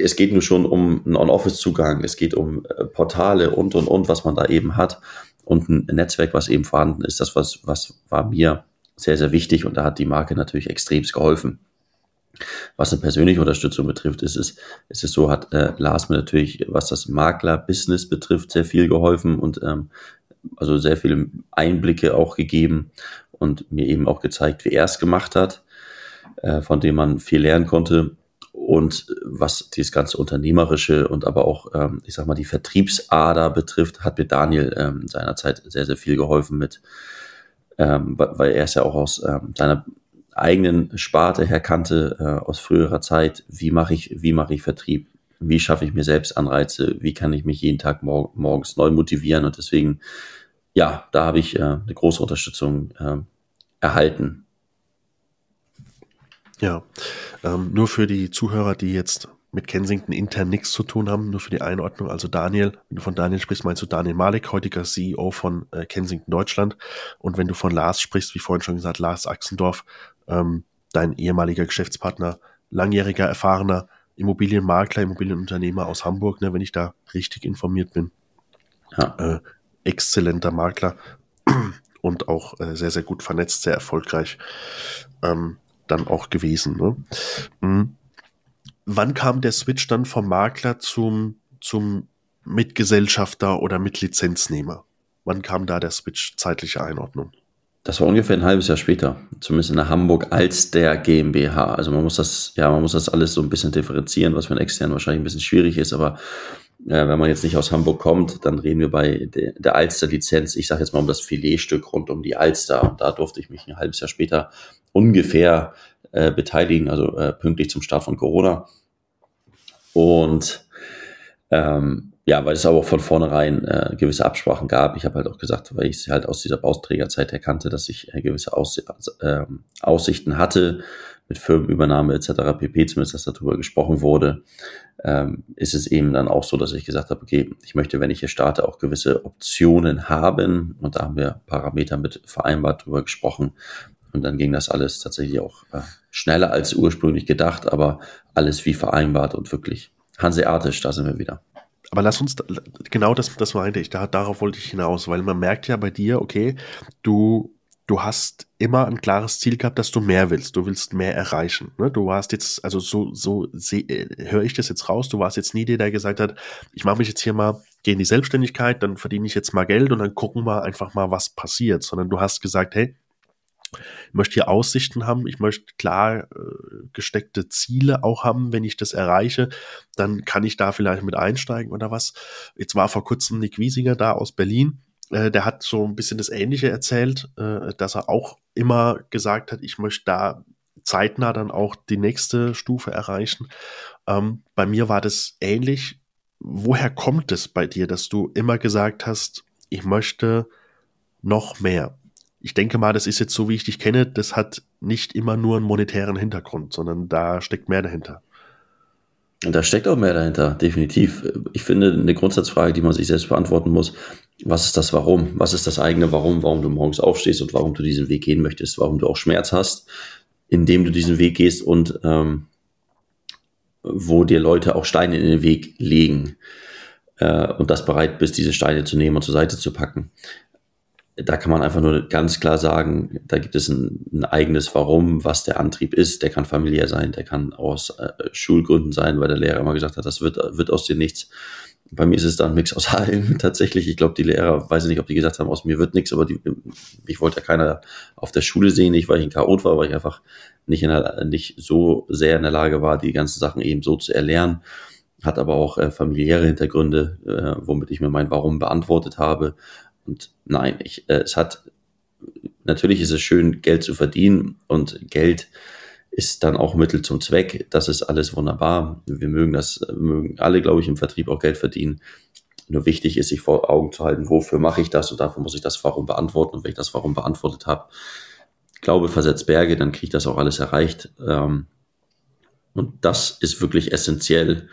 es geht nur schon um einen On-Office-Zugang, es geht um äh, Portale und, und, und, was man da eben hat. Und ein Netzwerk, was eben vorhanden ist, das was, was war mir sehr, sehr wichtig und da hat die Marke natürlich extremst geholfen. Was eine persönliche Unterstützung betrifft, ist es, ist es so, hat äh, Lars mir natürlich, was das Makler-Business betrifft, sehr viel geholfen und ähm, also sehr viele Einblicke auch gegeben und mir eben auch gezeigt, wie er es gemacht hat, äh, von dem man viel lernen konnte. Und was dieses ganze Unternehmerische und aber auch, ähm, ich sag mal, die Vertriebsader betrifft, hat mir Daniel ähm, seinerzeit sehr, sehr viel geholfen mit ähm, weil er es ja auch aus ähm, seiner eigenen Sparte her kannte, äh, aus früherer Zeit, wie mache ich, wie ich Vertrieb, wie schaffe ich mir selbst Anreize, wie kann ich mich jeden Tag mor morgens neu motivieren? Und deswegen, ja, da habe ich äh, eine große Unterstützung äh, erhalten. Ja, ähm, nur für die Zuhörer, die jetzt mit Kensington intern nichts zu tun haben, nur für die Einordnung. Also Daniel, wenn du von Daniel sprichst, meinst du Daniel Malik, heutiger CEO von äh, Kensington Deutschland. Und wenn du von Lars sprichst, wie vorhin schon gesagt, Lars Axendorf, ähm, dein ehemaliger Geschäftspartner, langjähriger, erfahrener Immobilienmakler, Immobilienunternehmer aus Hamburg, ne, wenn ich da richtig informiert bin. Ja. Äh, exzellenter Makler und auch äh, sehr, sehr gut vernetzt, sehr erfolgreich ähm, dann auch gewesen. Ne? Mhm wann kam der Switch dann vom Makler zum, zum Mitgesellschafter oder Mitlizenznehmer? Wann kam da der Switch, zeitliche Einordnung? Das war ungefähr ein halbes Jahr später, zumindest in Hamburg als der GmbH. Also man muss das, ja, man muss das alles so ein bisschen differenzieren, was für einen externen wahrscheinlich ein bisschen schwierig ist, aber äh, wenn man jetzt nicht aus Hamburg kommt, dann reden wir bei de, der Alster-Lizenz, ich sage jetzt mal um das Filetstück rund um die Alster. Und da durfte ich mich ein halbes Jahr später ungefähr äh, beteiligen, also äh, pünktlich zum Start von Corona. Und ähm, ja, weil es aber auch von vornherein äh, gewisse Absprachen gab. Ich habe halt auch gesagt, weil ich es halt aus dieser Bauträgerzeit erkannte, dass ich äh, gewisse Auss äh, Aussichten hatte mit Firmenübernahme etc. pp, zumindest dass darüber gesprochen wurde, ähm, ist es eben dann auch so, dass ich gesagt habe, okay, ich möchte, wenn ich hier starte, auch gewisse Optionen haben. Und da haben wir Parameter mit vereinbart darüber gesprochen, Und dann ging das alles tatsächlich auch äh, schneller als ursprünglich gedacht, aber alles wie vereinbart und wirklich hanseatisch, da sind wir wieder. Aber lass uns, genau das, das meinte ich, da, darauf wollte ich hinaus, weil man merkt ja bei dir, okay, du, du hast immer ein klares Ziel gehabt, dass du mehr willst, du willst mehr erreichen. Ne? Du warst jetzt, also so, so äh, höre ich das jetzt raus, du warst jetzt nie der, der gesagt hat, ich mache mich jetzt hier mal, gehe in die Selbstständigkeit, dann verdiene ich jetzt mal Geld und dann gucken wir einfach mal, was passiert, sondern du hast gesagt, hey, ich möchte hier Aussichten haben, ich möchte klar äh, gesteckte Ziele auch haben, wenn ich das erreiche, dann kann ich da vielleicht mit einsteigen oder was. Jetzt war vor kurzem Nick Wiesinger da aus Berlin, äh, der hat so ein bisschen das Ähnliche erzählt, äh, dass er auch immer gesagt hat, ich möchte da zeitnah dann auch die nächste Stufe erreichen. Ähm, bei mir war das ähnlich. Woher kommt es bei dir, dass du immer gesagt hast, ich möchte noch mehr? Ich denke mal, das ist jetzt so, wie ich dich kenne, das hat nicht immer nur einen monetären Hintergrund, sondern da steckt mehr dahinter. Da steckt auch mehr dahinter, definitiv. Ich finde, eine Grundsatzfrage, die man sich selbst beantworten muss, was ist das Warum? Was ist das eigene Warum, warum du morgens aufstehst und warum du diesen Weg gehen möchtest, warum du auch Schmerz hast, indem du diesen Weg gehst und ähm, wo dir Leute auch Steine in den Weg legen äh, und das bereit bist, diese Steine zu nehmen und zur Seite zu packen da kann man einfach nur ganz klar sagen, da gibt es ein, ein, eigenes Warum, was der Antrieb ist. Der kann familiär sein, der kann aus äh, Schulgründen sein, weil der Lehrer immer gesagt hat, das wird, wird aus dir nichts. Bei mir ist es dann ein Mix aus allem tatsächlich. Ich glaube, die Lehrer, weiß ich nicht, ob die gesagt haben, aus mir wird nichts, aber die, ich wollte ja keiner auf der Schule sehen, nicht weil ich ein Chaot war, weil ich einfach nicht, in der, nicht so sehr in der Lage war, die ganzen Sachen eben so zu erlernen. Hat aber auch äh, familiäre Hintergründe, äh, womit ich mir mein Warum beantwortet habe. Und nein, ich, äh, es hat, natürlich ist es schön, Geld zu verdienen und Geld ist dann auch Mittel zum Zweck. Das ist alles wunderbar. Wir mögen das, mögen alle, glaube ich, im Vertrieb auch Geld verdienen. Nur wichtig ist, sich vor Augen zu halten, wofür mache ich das und dafür muss ich das Warum beantworten. Und wenn ich das Warum beantwortet habe, Glaube versetzt Berge, dann kriege ich das auch alles erreicht. Ähm, und das ist wirklich essentiell,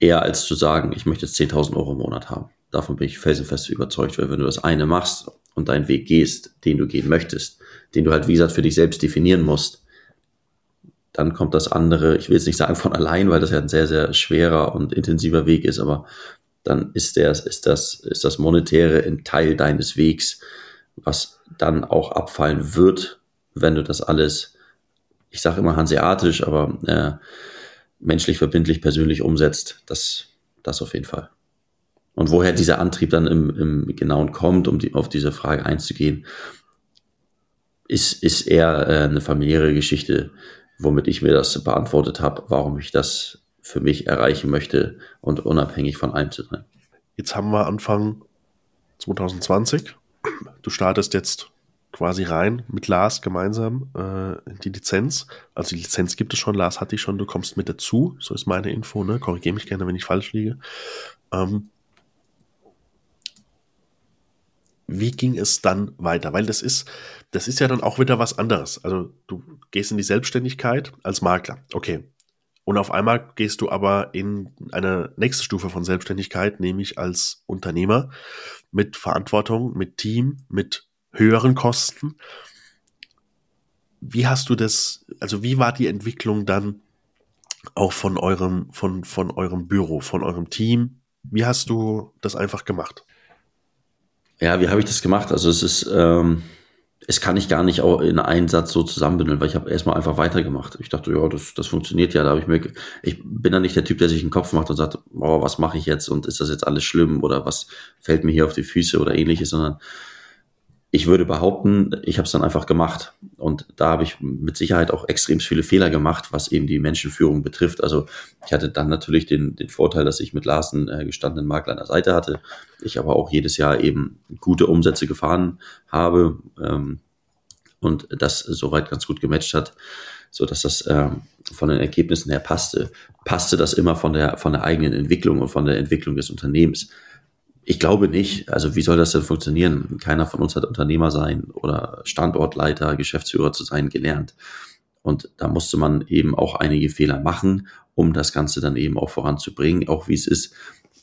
eher als zu sagen, ich möchte jetzt 10.000 Euro im Monat haben. Davon bin ich felsenfest überzeugt, weil wenn du das eine machst und deinen Weg gehst, den du gehen möchtest, den du halt, wie gesagt, für dich selbst definieren musst, dann kommt das andere, ich will jetzt nicht sagen von allein, weil das ja ein sehr, sehr schwerer und intensiver Weg ist, aber dann ist, der, ist, das, ist das Monetäre ein Teil deines Wegs, was dann auch abfallen wird, wenn du das alles, ich sage immer hanseatisch, aber äh, menschlich verbindlich persönlich umsetzt. Das, das auf jeden Fall. Und woher dieser Antrieb dann im, im Genauen kommt, um die, auf diese Frage einzugehen, ist, ist eher äh, eine familiäre Geschichte, womit ich mir das beantwortet habe, warum ich das für mich erreichen möchte und unabhängig von allem zu sein. Jetzt haben wir Anfang 2020. Du startest jetzt quasi rein mit Lars gemeinsam äh, die Lizenz. Also die Lizenz gibt es schon, Lars hatte ich schon, du kommst mit dazu, so ist meine Info, ne? Korrigiere mich gerne, wenn ich falsch liege. Ähm, wie ging es dann weiter? Weil das ist, das ist ja dann auch wieder was anderes. Also du gehst in die Selbstständigkeit als Makler. Okay. Und auf einmal gehst du aber in eine nächste Stufe von Selbstständigkeit, nämlich als Unternehmer mit Verantwortung, mit Team, mit höheren Kosten. Wie hast du das, also wie war die Entwicklung dann auch von eurem, von, von eurem Büro, von eurem Team? Wie hast du das einfach gemacht? Ja, wie habe ich das gemacht? Also es ist, ähm, es kann ich gar nicht auch in einen Satz so zusammenbündeln, weil ich habe erstmal einfach weitergemacht. Ich dachte, ja, das, das funktioniert ja. Da habe ich mir, ich bin dann nicht der Typ, der sich einen Kopf macht und sagt, oh, was mache ich jetzt und ist das jetzt alles schlimm oder was fällt mir hier auf die Füße oder ähnliches, sondern ich würde behaupten, ich habe es dann einfach gemacht. Und da habe ich mit Sicherheit auch extrem viele Fehler gemacht, was eben die Menschenführung betrifft. Also ich hatte dann natürlich den, den Vorteil, dass ich mit Larsen äh, gestandenen Makler an der Seite hatte. Ich aber auch jedes Jahr eben gute Umsätze gefahren habe ähm, und das soweit ganz gut gematcht hat, so dass das äh, von den Ergebnissen her passte. Passte das immer von der, von der eigenen Entwicklung und von der Entwicklung des Unternehmens. Ich glaube nicht. Also wie soll das denn funktionieren? Keiner von uns hat Unternehmer sein oder Standortleiter, Geschäftsführer zu sein gelernt. Und da musste man eben auch einige Fehler machen, um das Ganze dann eben auch voranzubringen, auch wie es ist,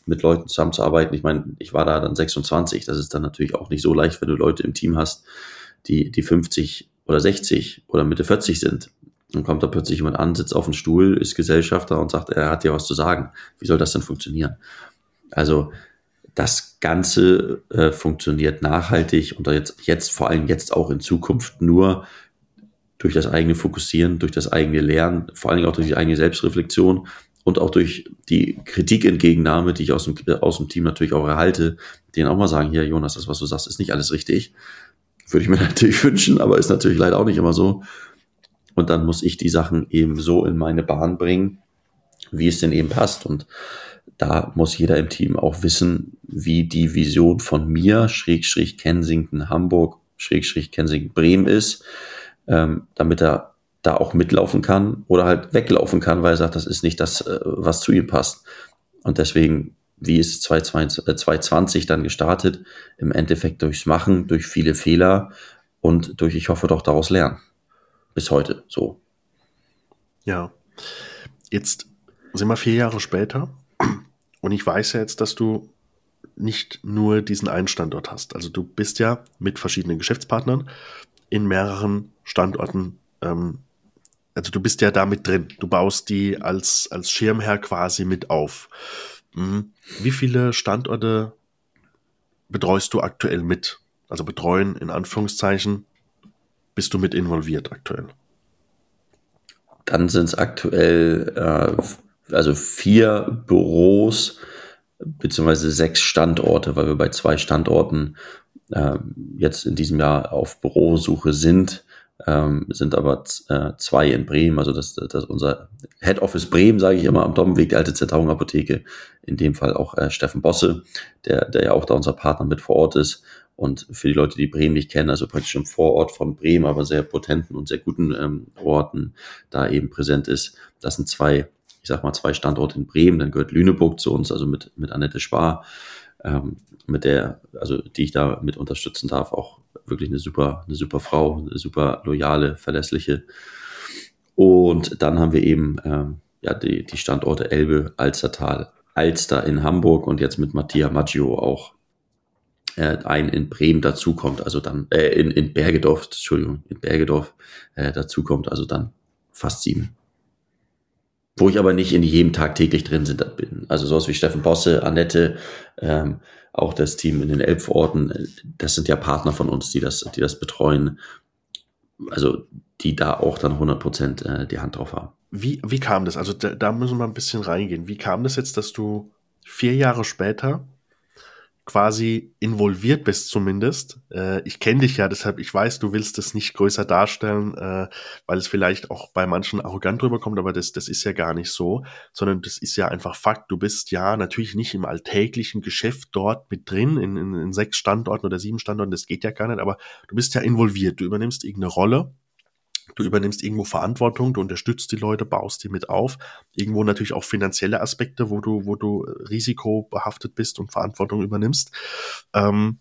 mit Leuten zusammenzuarbeiten. Ich meine, ich war da dann 26. Das ist dann natürlich auch nicht so leicht, wenn du Leute im Team hast, die, die 50 oder 60 oder Mitte 40 sind. Dann kommt da plötzlich jemand an, sitzt auf dem Stuhl, ist Gesellschafter und sagt, er hat dir was zu sagen. Wie soll das denn funktionieren? Also das Ganze äh, funktioniert nachhaltig und jetzt, jetzt vor allem jetzt auch in Zukunft nur durch das eigene Fokussieren, durch das eigene Lernen, vor Dingen auch durch die eigene Selbstreflexion und auch durch die Kritikentgegennahme, die ich aus dem, aus dem Team natürlich auch erhalte, denen auch mal sagen, hier Jonas, das, was du sagst, ist nicht alles richtig. Würde ich mir natürlich wünschen, aber ist natürlich leider auch nicht immer so. Und dann muss ich die Sachen eben so in meine Bahn bringen, wie es denn eben passt. Und da muss jeder im Team auch wissen, wie die Vision von mir, Schrägstrich Kensington Hamburg, Schrägstrich Kensington Bremen ist, ähm, damit er da auch mitlaufen kann oder halt weglaufen kann, weil er sagt, das ist nicht das, äh, was zu ihm passt. Und deswegen, wie ist 2020 äh, dann gestartet? Im Endeffekt durchs Machen, durch viele Fehler und durch, ich hoffe doch, daraus lernen. Bis heute so. Ja. Jetzt sind wir vier Jahre später und ich weiß ja jetzt, dass du nicht nur diesen einen Standort hast. Also du bist ja mit verschiedenen Geschäftspartnern in mehreren Standorten. Ähm, also du bist ja da mit drin. Du baust die als, als Schirmherr quasi mit auf. Mhm. Wie viele Standorte betreust du aktuell mit? Also betreuen in Anführungszeichen. Bist du mit involviert aktuell? Dann sind es aktuell äh, also vier Büros beziehungsweise sechs Standorte, weil wir bei zwei Standorten äh, jetzt in diesem Jahr auf Bürosuche sind ähm, sind aber äh, zwei in Bremen, also das, das unser Head Office Bremen, sage ich immer, am Dommenweg, die alte Zentauung Apotheke, in dem Fall auch äh, Steffen Bosse, der, der ja auch da unser Partner mit vor Ort ist. Und für die Leute, die Bremen nicht kennen, also praktisch im Vorort von Bremen, aber sehr potenten und sehr guten ähm, Orten da eben präsent ist. Das sind zwei, ich sag mal, zwei Standorte in Bremen. Dann gehört Lüneburg zu uns, also mit, mit Annette Spar, ähm, mit der, also die ich da mit unterstützen darf, auch wirklich eine super, eine super Frau, eine super loyale, verlässliche. Und dann haben wir eben ähm, ja, die, die Standorte Elbe, Alstertal, Alster in Hamburg und jetzt mit Mattia Maggio auch äh, ein in Bremen dazukommt, also dann äh, in, in Bergedorf, Entschuldigung, in Bergedorf äh, dazukommt, also dann fast sieben. Wo ich aber nicht in jedem Tag täglich drin sind, bin. Also sowas wie Steffen Bosse, Annette, ähm, auch das Team in den Elbvororten, das sind ja Partner von uns, die das, die das betreuen. Also die da auch dann 100 Prozent äh, die Hand drauf haben. Wie, wie kam das? Also da, da müssen wir ein bisschen reingehen. Wie kam das jetzt, dass du vier Jahre später quasi involviert bist zumindest. Äh, ich kenne dich ja, deshalb ich weiß, du willst es nicht größer darstellen, äh, weil es vielleicht auch bei manchen arrogant rüberkommt, aber das, das ist ja gar nicht so, sondern das ist ja einfach Fakt. Du bist ja natürlich nicht im alltäglichen Geschäft dort mit drin, in, in, in sechs Standorten oder sieben Standorten, das geht ja gar nicht, aber du bist ja involviert, du übernimmst irgendeine Rolle Du übernimmst irgendwo Verantwortung, du unterstützt die Leute, baust die mit auf. Irgendwo natürlich auch finanzielle Aspekte, wo du, wo du risikobehaftet bist und Verantwortung übernimmst. Ähm,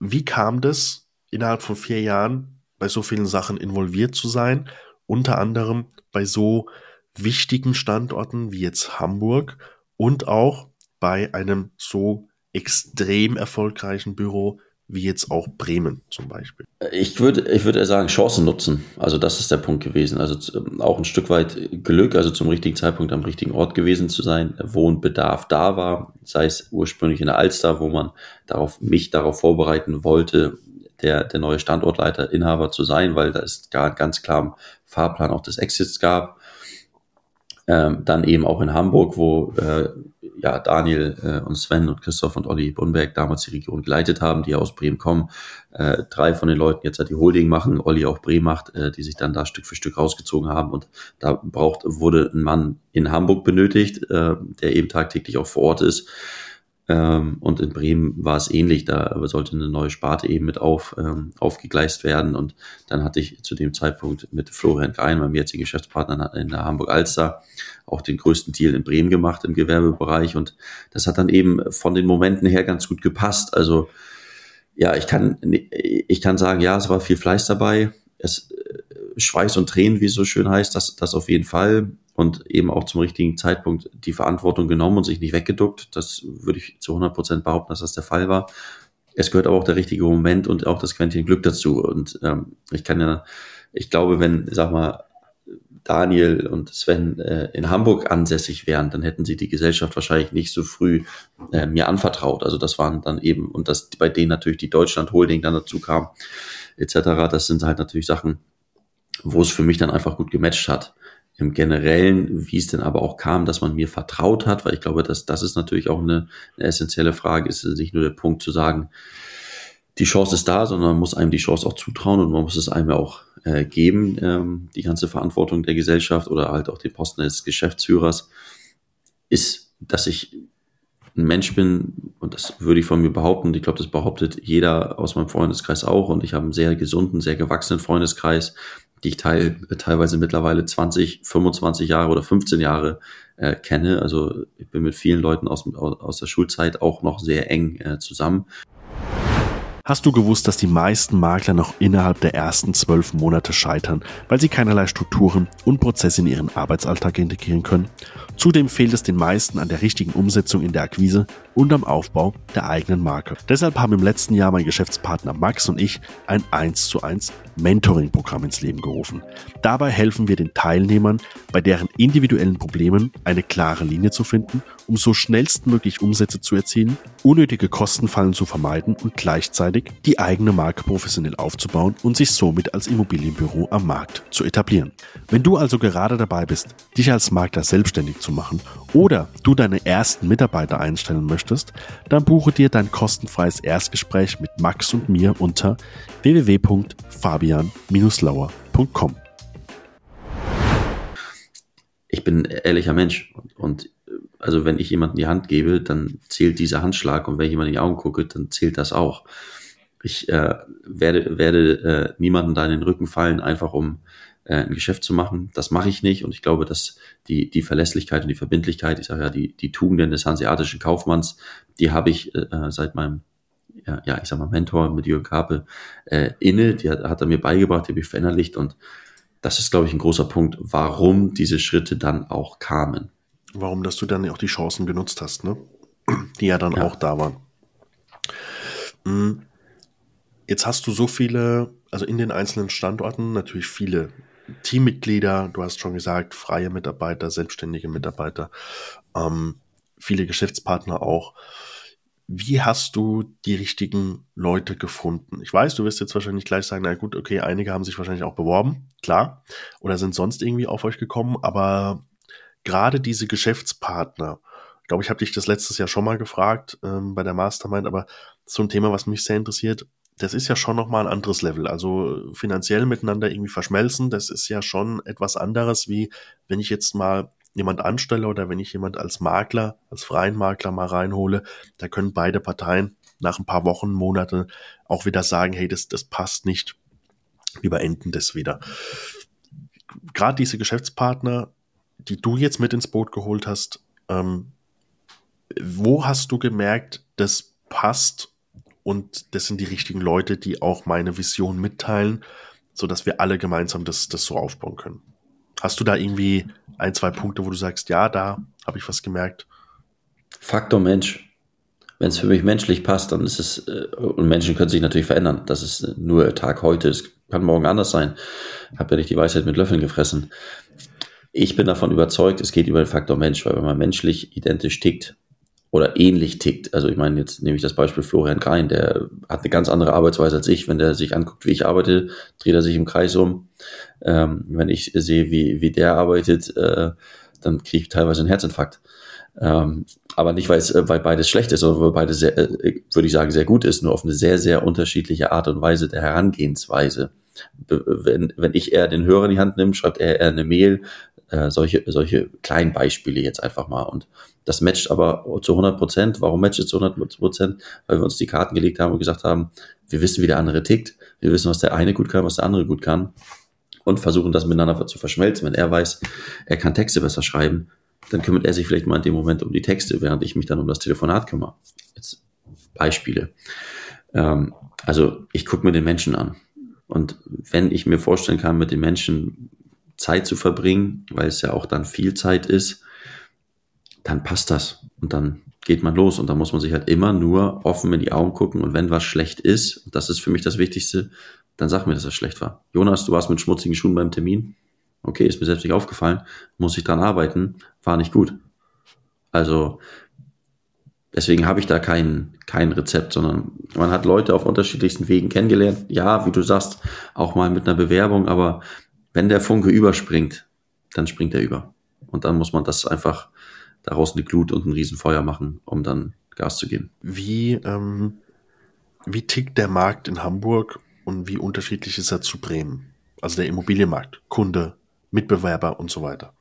wie kam das, innerhalb von vier Jahren bei so vielen Sachen involviert zu sein? Unter anderem bei so wichtigen Standorten wie jetzt Hamburg und auch bei einem so extrem erfolgreichen Büro wie jetzt auch Bremen zum Beispiel? Ich würde, ich würde sagen, Chancen nutzen. Also das ist der Punkt gewesen. Also auch ein Stück weit Glück, also zum richtigen Zeitpunkt am richtigen Ort gewesen zu sein, wo ein Bedarf da war, sei es ursprünglich in der Alster, wo man darauf, mich darauf vorbereiten wollte, der, der neue Standortleiter, Inhaber zu sein, weil da ist gar ganz klar ein Fahrplan auch des Exits gab. Ähm, dann eben auch in Hamburg, wo äh, ja, Daniel äh, und Sven und Christoph und Olli Bunberg damals die Region geleitet haben, die aus Bremen kommen. Äh, drei von den Leuten jetzt halt die Holding machen, Olli auch Bremen macht, äh, die sich dann da Stück für Stück rausgezogen haben. Und da braucht, wurde ein Mann in Hamburg benötigt, äh, der eben tagtäglich auch vor Ort ist. Ähm, und in Bremen war es ähnlich, da sollte eine neue Sparte eben mit auf, ähm, aufgegleist werden. Und dann hatte ich zu dem Zeitpunkt mit Florian Grein, meinem jetzigen Geschäftspartner in der Hamburg-Alster, auch den größten Deal in Bremen gemacht im Gewerbebereich. Und das hat dann eben von den Momenten her ganz gut gepasst. Also ja, ich kann, ich kann sagen, ja, es war viel Fleiß dabei. Es, äh, Schweiß und Tränen, wie es so schön heißt, das, das auf jeden Fall und eben auch zum richtigen Zeitpunkt die Verantwortung genommen und sich nicht weggeduckt. Das würde ich zu 100 Prozent behaupten, dass das der Fall war. es gehört aber auch der richtige Moment und auch das Quäntchen Glück dazu. Und ähm, ich kann ja, ich glaube, wenn, sag mal, Daniel und Sven äh, in Hamburg ansässig wären, dann hätten sie die Gesellschaft wahrscheinlich nicht so früh äh, mir anvertraut. Also das waren dann eben, und dass bei denen natürlich die Deutschland Holding dann dazu kam, etc. Das sind halt natürlich Sachen, wo es für mich dann einfach gut gematcht hat. Im Generellen, wie es denn aber auch kam, dass man mir vertraut hat, weil ich glaube, dass das ist natürlich auch eine, eine essentielle Frage. Es ist nicht nur der Punkt zu sagen, die Chance ist da, sondern man muss einem die Chance auch zutrauen und man muss es einem ja auch äh, geben, ähm, die ganze Verantwortung der Gesellschaft oder halt auch den Posten des Geschäftsführers, ist, dass ich ein Mensch bin, und das würde ich von mir behaupten, ich glaube, das behauptet jeder aus meinem Freundeskreis auch, und ich habe einen sehr gesunden, sehr gewachsenen Freundeskreis, die ich teil, teilweise mittlerweile 20, 25 Jahre oder 15 Jahre äh, kenne. Also ich bin mit vielen Leuten aus, aus der Schulzeit auch noch sehr eng äh, zusammen. Hast du gewusst, dass die meisten Makler noch innerhalb der ersten zwölf Monate scheitern, weil sie keinerlei Strukturen und Prozesse in ihren Arbeitsalltag integrieren können? Zudem fehlt es den meisten an der richtigen Umsetzung in der Akquise und am Aufbau der eigenen Marke. Deshalb haben im letzten Jahr mein Geschäftspartner Max und ich ein 1 zu 1 Mentoring-Programm ins Leben gerufen. Dabei helfen wir den Teilnehmern, bei deren individuellen Problemen eine klare Linie zu finden, um so schnellstmöglich Umsätze zu erzielen, unnötige Kostenfallen zu vermeiden und gleichzeitig die eigene Marke professionell aufzubauen und sich somit als Immobilienbüro am Markt zu etablieren. Wenn du also gerade dabei bist, dich als Makler selbstständig zu machen oder du deine ersten Mitarbeiter einstellen möchtest, dann buche dir dein kostenfreies Erstgespräch mit Max und mir unter www.fabian-lauer.com. Ich bin ehrlicher Mensch und also wenn ich jemanden die Hand gebe, dann zählt dieser Handschlag und wenn ich jemand in die Augen gucke, dann zählt das auch. Ich äh, werde, werde äh, niemanden da in den Rücken fallen, einfach um äh, ein Geschäft zu machen. Das mache ich nicht und ich glaube, dass die, die Verlässlichkeit und die Verbindlichkeit, ich sage ja, die, die Tugenden des hanseatischen Kaufmanns, die habe ich äh, seit meinem ja, ja, ich sag mal, Mentor mit Jürgen Kape äh, inne, die hat, hat er mir beigebracht, die habe ich verinnerlicht und das ist, glaube ich, ein großer Punkt, warum diese Schritte dann auch kamen. Warum, dass du dann auch die Chancen genutzt hast, ne? Die ja dann ja. auch da waren. Hm. Jetzt hast du so viele, also in den einzelnen Standorten natürlich viele Teammitglieder, du hast schon gesagt, freie Mitarbeiter, selbstständige Mitarbeiter, ähm, viele Geschäftspartner auch. Wie hast du die richtigen Leute gefunden? Ich weiß, du wirst jetzt wahrscheinlich gleich sagen, na gut, okay, einige haben sich wahrscheinlich auch beworben, klar, oder sind sonst irgendwie auf euch gekommen, aber gerade diese Geschäftspartner, ich glaube, ich habe dich das letztes Jahr schon mal gefragt ähm, bei der Mastermind, aber so ein Thema, was mich sehr interessiert, das ist ja schon nochmal ein anderes Level. Also finanziell miteinander irgendwie verschmelzen, das ist ja schon etwas anderes, wie wenn ich jetzt mal jemand anstelle oder wenn ich jemand als Makler, als freien Makler mal reinhole, da können beide Parteien nach ein paar Wochen, Monate auch wieder sagen, hey, das, das passt nicht. Wir beenden das wieder. Gerade diese Geschäftspartner, die du jetzt mit ins Boot geholt hast, ähm, wo hast du gemerkt, das passt und das sind die richtigen Leute, die auch meine Vision mitteilen, so dass wir alle gemeinsam das, das so aufbauen können. Hast du da irgendwie ein, zwei Punkte, wo du sagst, ja, da habe ich was gemerkt? Faktor Mensch. Wenn es für mich menschlich passt, dann ist es, äh, und Menschen können sich natürlich verändern. Das ist nur Tag heute. Es kann morgen anders sein. Ich habe ja nicht die Weisheit mit Löffeln gefressen. Ich bin davon überzeugt, es geht über den Faktor Mensch, weil wenn man menschlich identisch tickt, oder ähnlich tickt. Also ich meine, jetzt nehme ich das Beispiel Florian Grein, der hat eine ganz andere Arbeitsweise als ich. Wenn der sich anguckt, wie ich arbeite, dreht er sich im Kreis um. Ähm, wenn ich sehe, wie, wie der arbeitet, äh, dann kriege ich teilweise einen Herzinfarkt. Ähm, aber nicht, weil, es, äh, weil beides schlecht ist, sondern weil beides, sehr, äh, würde ich sagen, sehr gut ist, nur auf eine sehr, sehr unterschiedliche Art und Weise der Herangehensweise. Wenn, wenn ich eher den Hörer in die Hand nehme, schreibt er eher eine Mail, äh, solche, solche kleinen Beispiele jetzt einfach mal. Und das matcht aber zu 100 Prozent. Warum matcht es zu 100 Prozent? Weil wir uns die Karten gelegt haben und gesagt haben, wir wissen, wie der andere tickt. Wir wissen, was der eine gut kann, was der andere gut kann. Und versuchen das miteinander zu verschmelzen. Wenn er weiß, er kann Texte besser schreiben, dann kümmert er sich vielleicht mal in dem Moment um die Texte, während ich mich dann um das Telefonat kümmere. Jetzt Beispiele. Ähm, also ich gucke mir den Menschen an. Und wenn ich mir vorstellen kann, mit den Menschen Zeit zu verbringen, weil es ja auch dann viel Zeit ist, dann passt das. Und dann geht man los. Und da muss man sich halt immer nur offen in die Augen gucken. Und wenn was schlecht ist, das ist für mich das Wichtigste, dann sag mir, dass es schlecht war. Jonas, du warst mit schmutzigen Schuhen beim Termin. Okay, ist mir selbst nicht aufgefallen. Muss ich dran arbeiten. War nicht gut. Also, deswegen habe ich da kein, kein Rezept, sondern man hat Leute auf unterschiedlichsten Wegen kennengelernt. Ja, wie du sagst, auch mal mit einer Bewerbung, aber wenn der Funke überspringt, dann springt er über. Und dann muss man das einfach daraus eine Glut und ein Riesenfeuer machen, um dann Gas zu geben. Wie, ähm, wie tickt der Markt in Hamburg und wie unterschiedlich ist er zu Bremen? Also der Immobilienmarkt, Kunde, Mitbewerber und so weiter.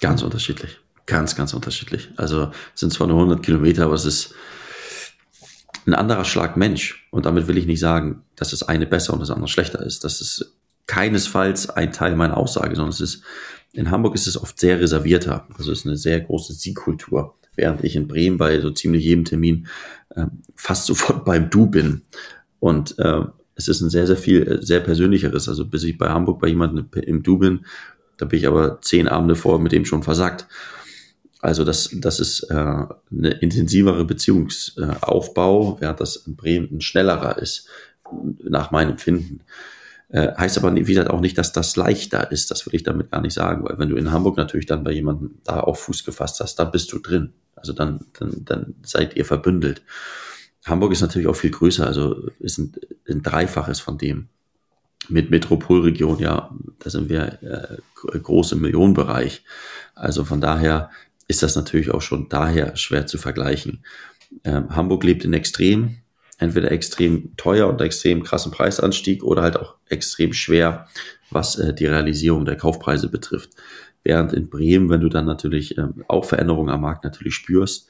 Ganz unterschiedlich. Ganz, ganz unterschiedlich. Also sind zwar nur 100 Kilometer, aber es ist ein anderer Schlag Mensch. Und damit will ich nicht sagen, dass das eine besser und das andere schlechter ist. Das ist keinesfalls ein Teil meiner Aussage, sondern es ist, in Hamburg ist es oft sehr reservierter. Also es ist eine sehr große Siegkultur. Während ich in Bremen bei so ziemlich jedem Termin äh, fast sofort beim Du bin. Und äh, es ist ein sehr, sehr viel, sehr persönlicheres. Also bis ich bei Hamburg bei jemandem im Du bin, da bin ich aber zehn Abende vor mit dem schon versagt. Also das, das ist äh, eine intensivere Beziehungsaufbau, während das in Bremen ein schnellerer ist, nach meinem Empfinden. Äh, heißt aber, wie gesagt, auch nicht, dass das leichter ist. Das will ich damit gar nicht sagen, weil wenn du in Hamburg natürlich dann bei jemandem da auf Fuß gefasst hast, dann bist du drin. Also dann, dann, dann seid ihr verbündelt. Hamburg ist natürlich auch viel größer, also ist ein, ein Dreifaches von dem. Mit Metropolregion, ja, da sind wir äh, groß im Millionenbereich. Also von daher ist das natürlich auch schon daher schwer zu vergleichen. Ähm, Hamburg lebt in extrem, entweder extrem teuer und extrem krassen Preisanstieg oder halt auch extrem schwer, was äh, die Realisierung der Kaufpreise betrifft. Während in Bremen, wenn du dann natürlich ähm, auch Veränderungen am Markt natürlich spürst,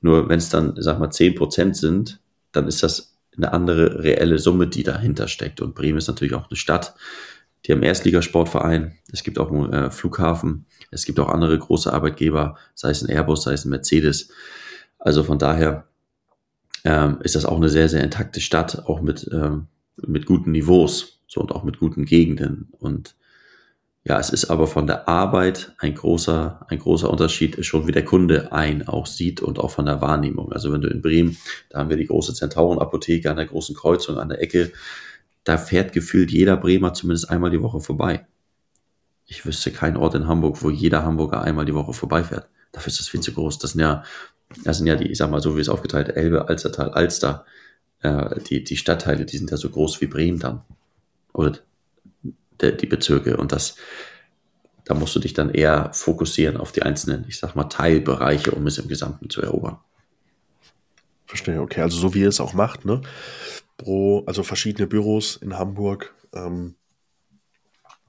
nur wenn es dann, sag mal, zehn Prozent sind, dann ist das eine andere reelle Summe, die dahinter steckt. Und Bremen ist natürlich auch eine Stadt, die haben Erstligasportverein, es gibt auch einen äh, Flughafen, es gibt auch andere große Arbeitgeber, sei es ein Airbus, sei es ein Mercedes. Also von daher ähm, ist das auch eine sehr, sehr intakte Stadt, auch mit, ähm, mit guten Niveaus so und auch mit guten Gegenden. Und ja, es ist aber von der Arbeit ein großer, ein großer Unterschied, schon wie der Kunde ein auch sieht und auch von der Wahrnehmung. Also wenn du in Bremen, da haben wir die große Zentauren-Apotheke an der großen Kreuzung, an der Ecke, da fährt gefühlt jeder Bremer zumindest einmal die Woche vorbei. Ich wüsste keinen Ort in Hamburg, wo jeder Hamburger einmal die Woche vorbeifährt. Dafür ist das viel zu groß. Das sind ja, das sind ja die, ich sag mal so wie es aufgeteilt, Elbe, Alstertal, Alster. Äh, die, die Stadtteile, die sind ja so groß wie Bremen dann. Oder der, die Bezirke. Und das, da musst du dich dann eher fokussieren auf die einzelnen, ich sag mal, Teilbereiche, um es im Gesamten zu erobern. Verstehe, okay. Also so wie ihr es auch macht, ne? pro, also verschiedene Büros in Hamburg, ähm,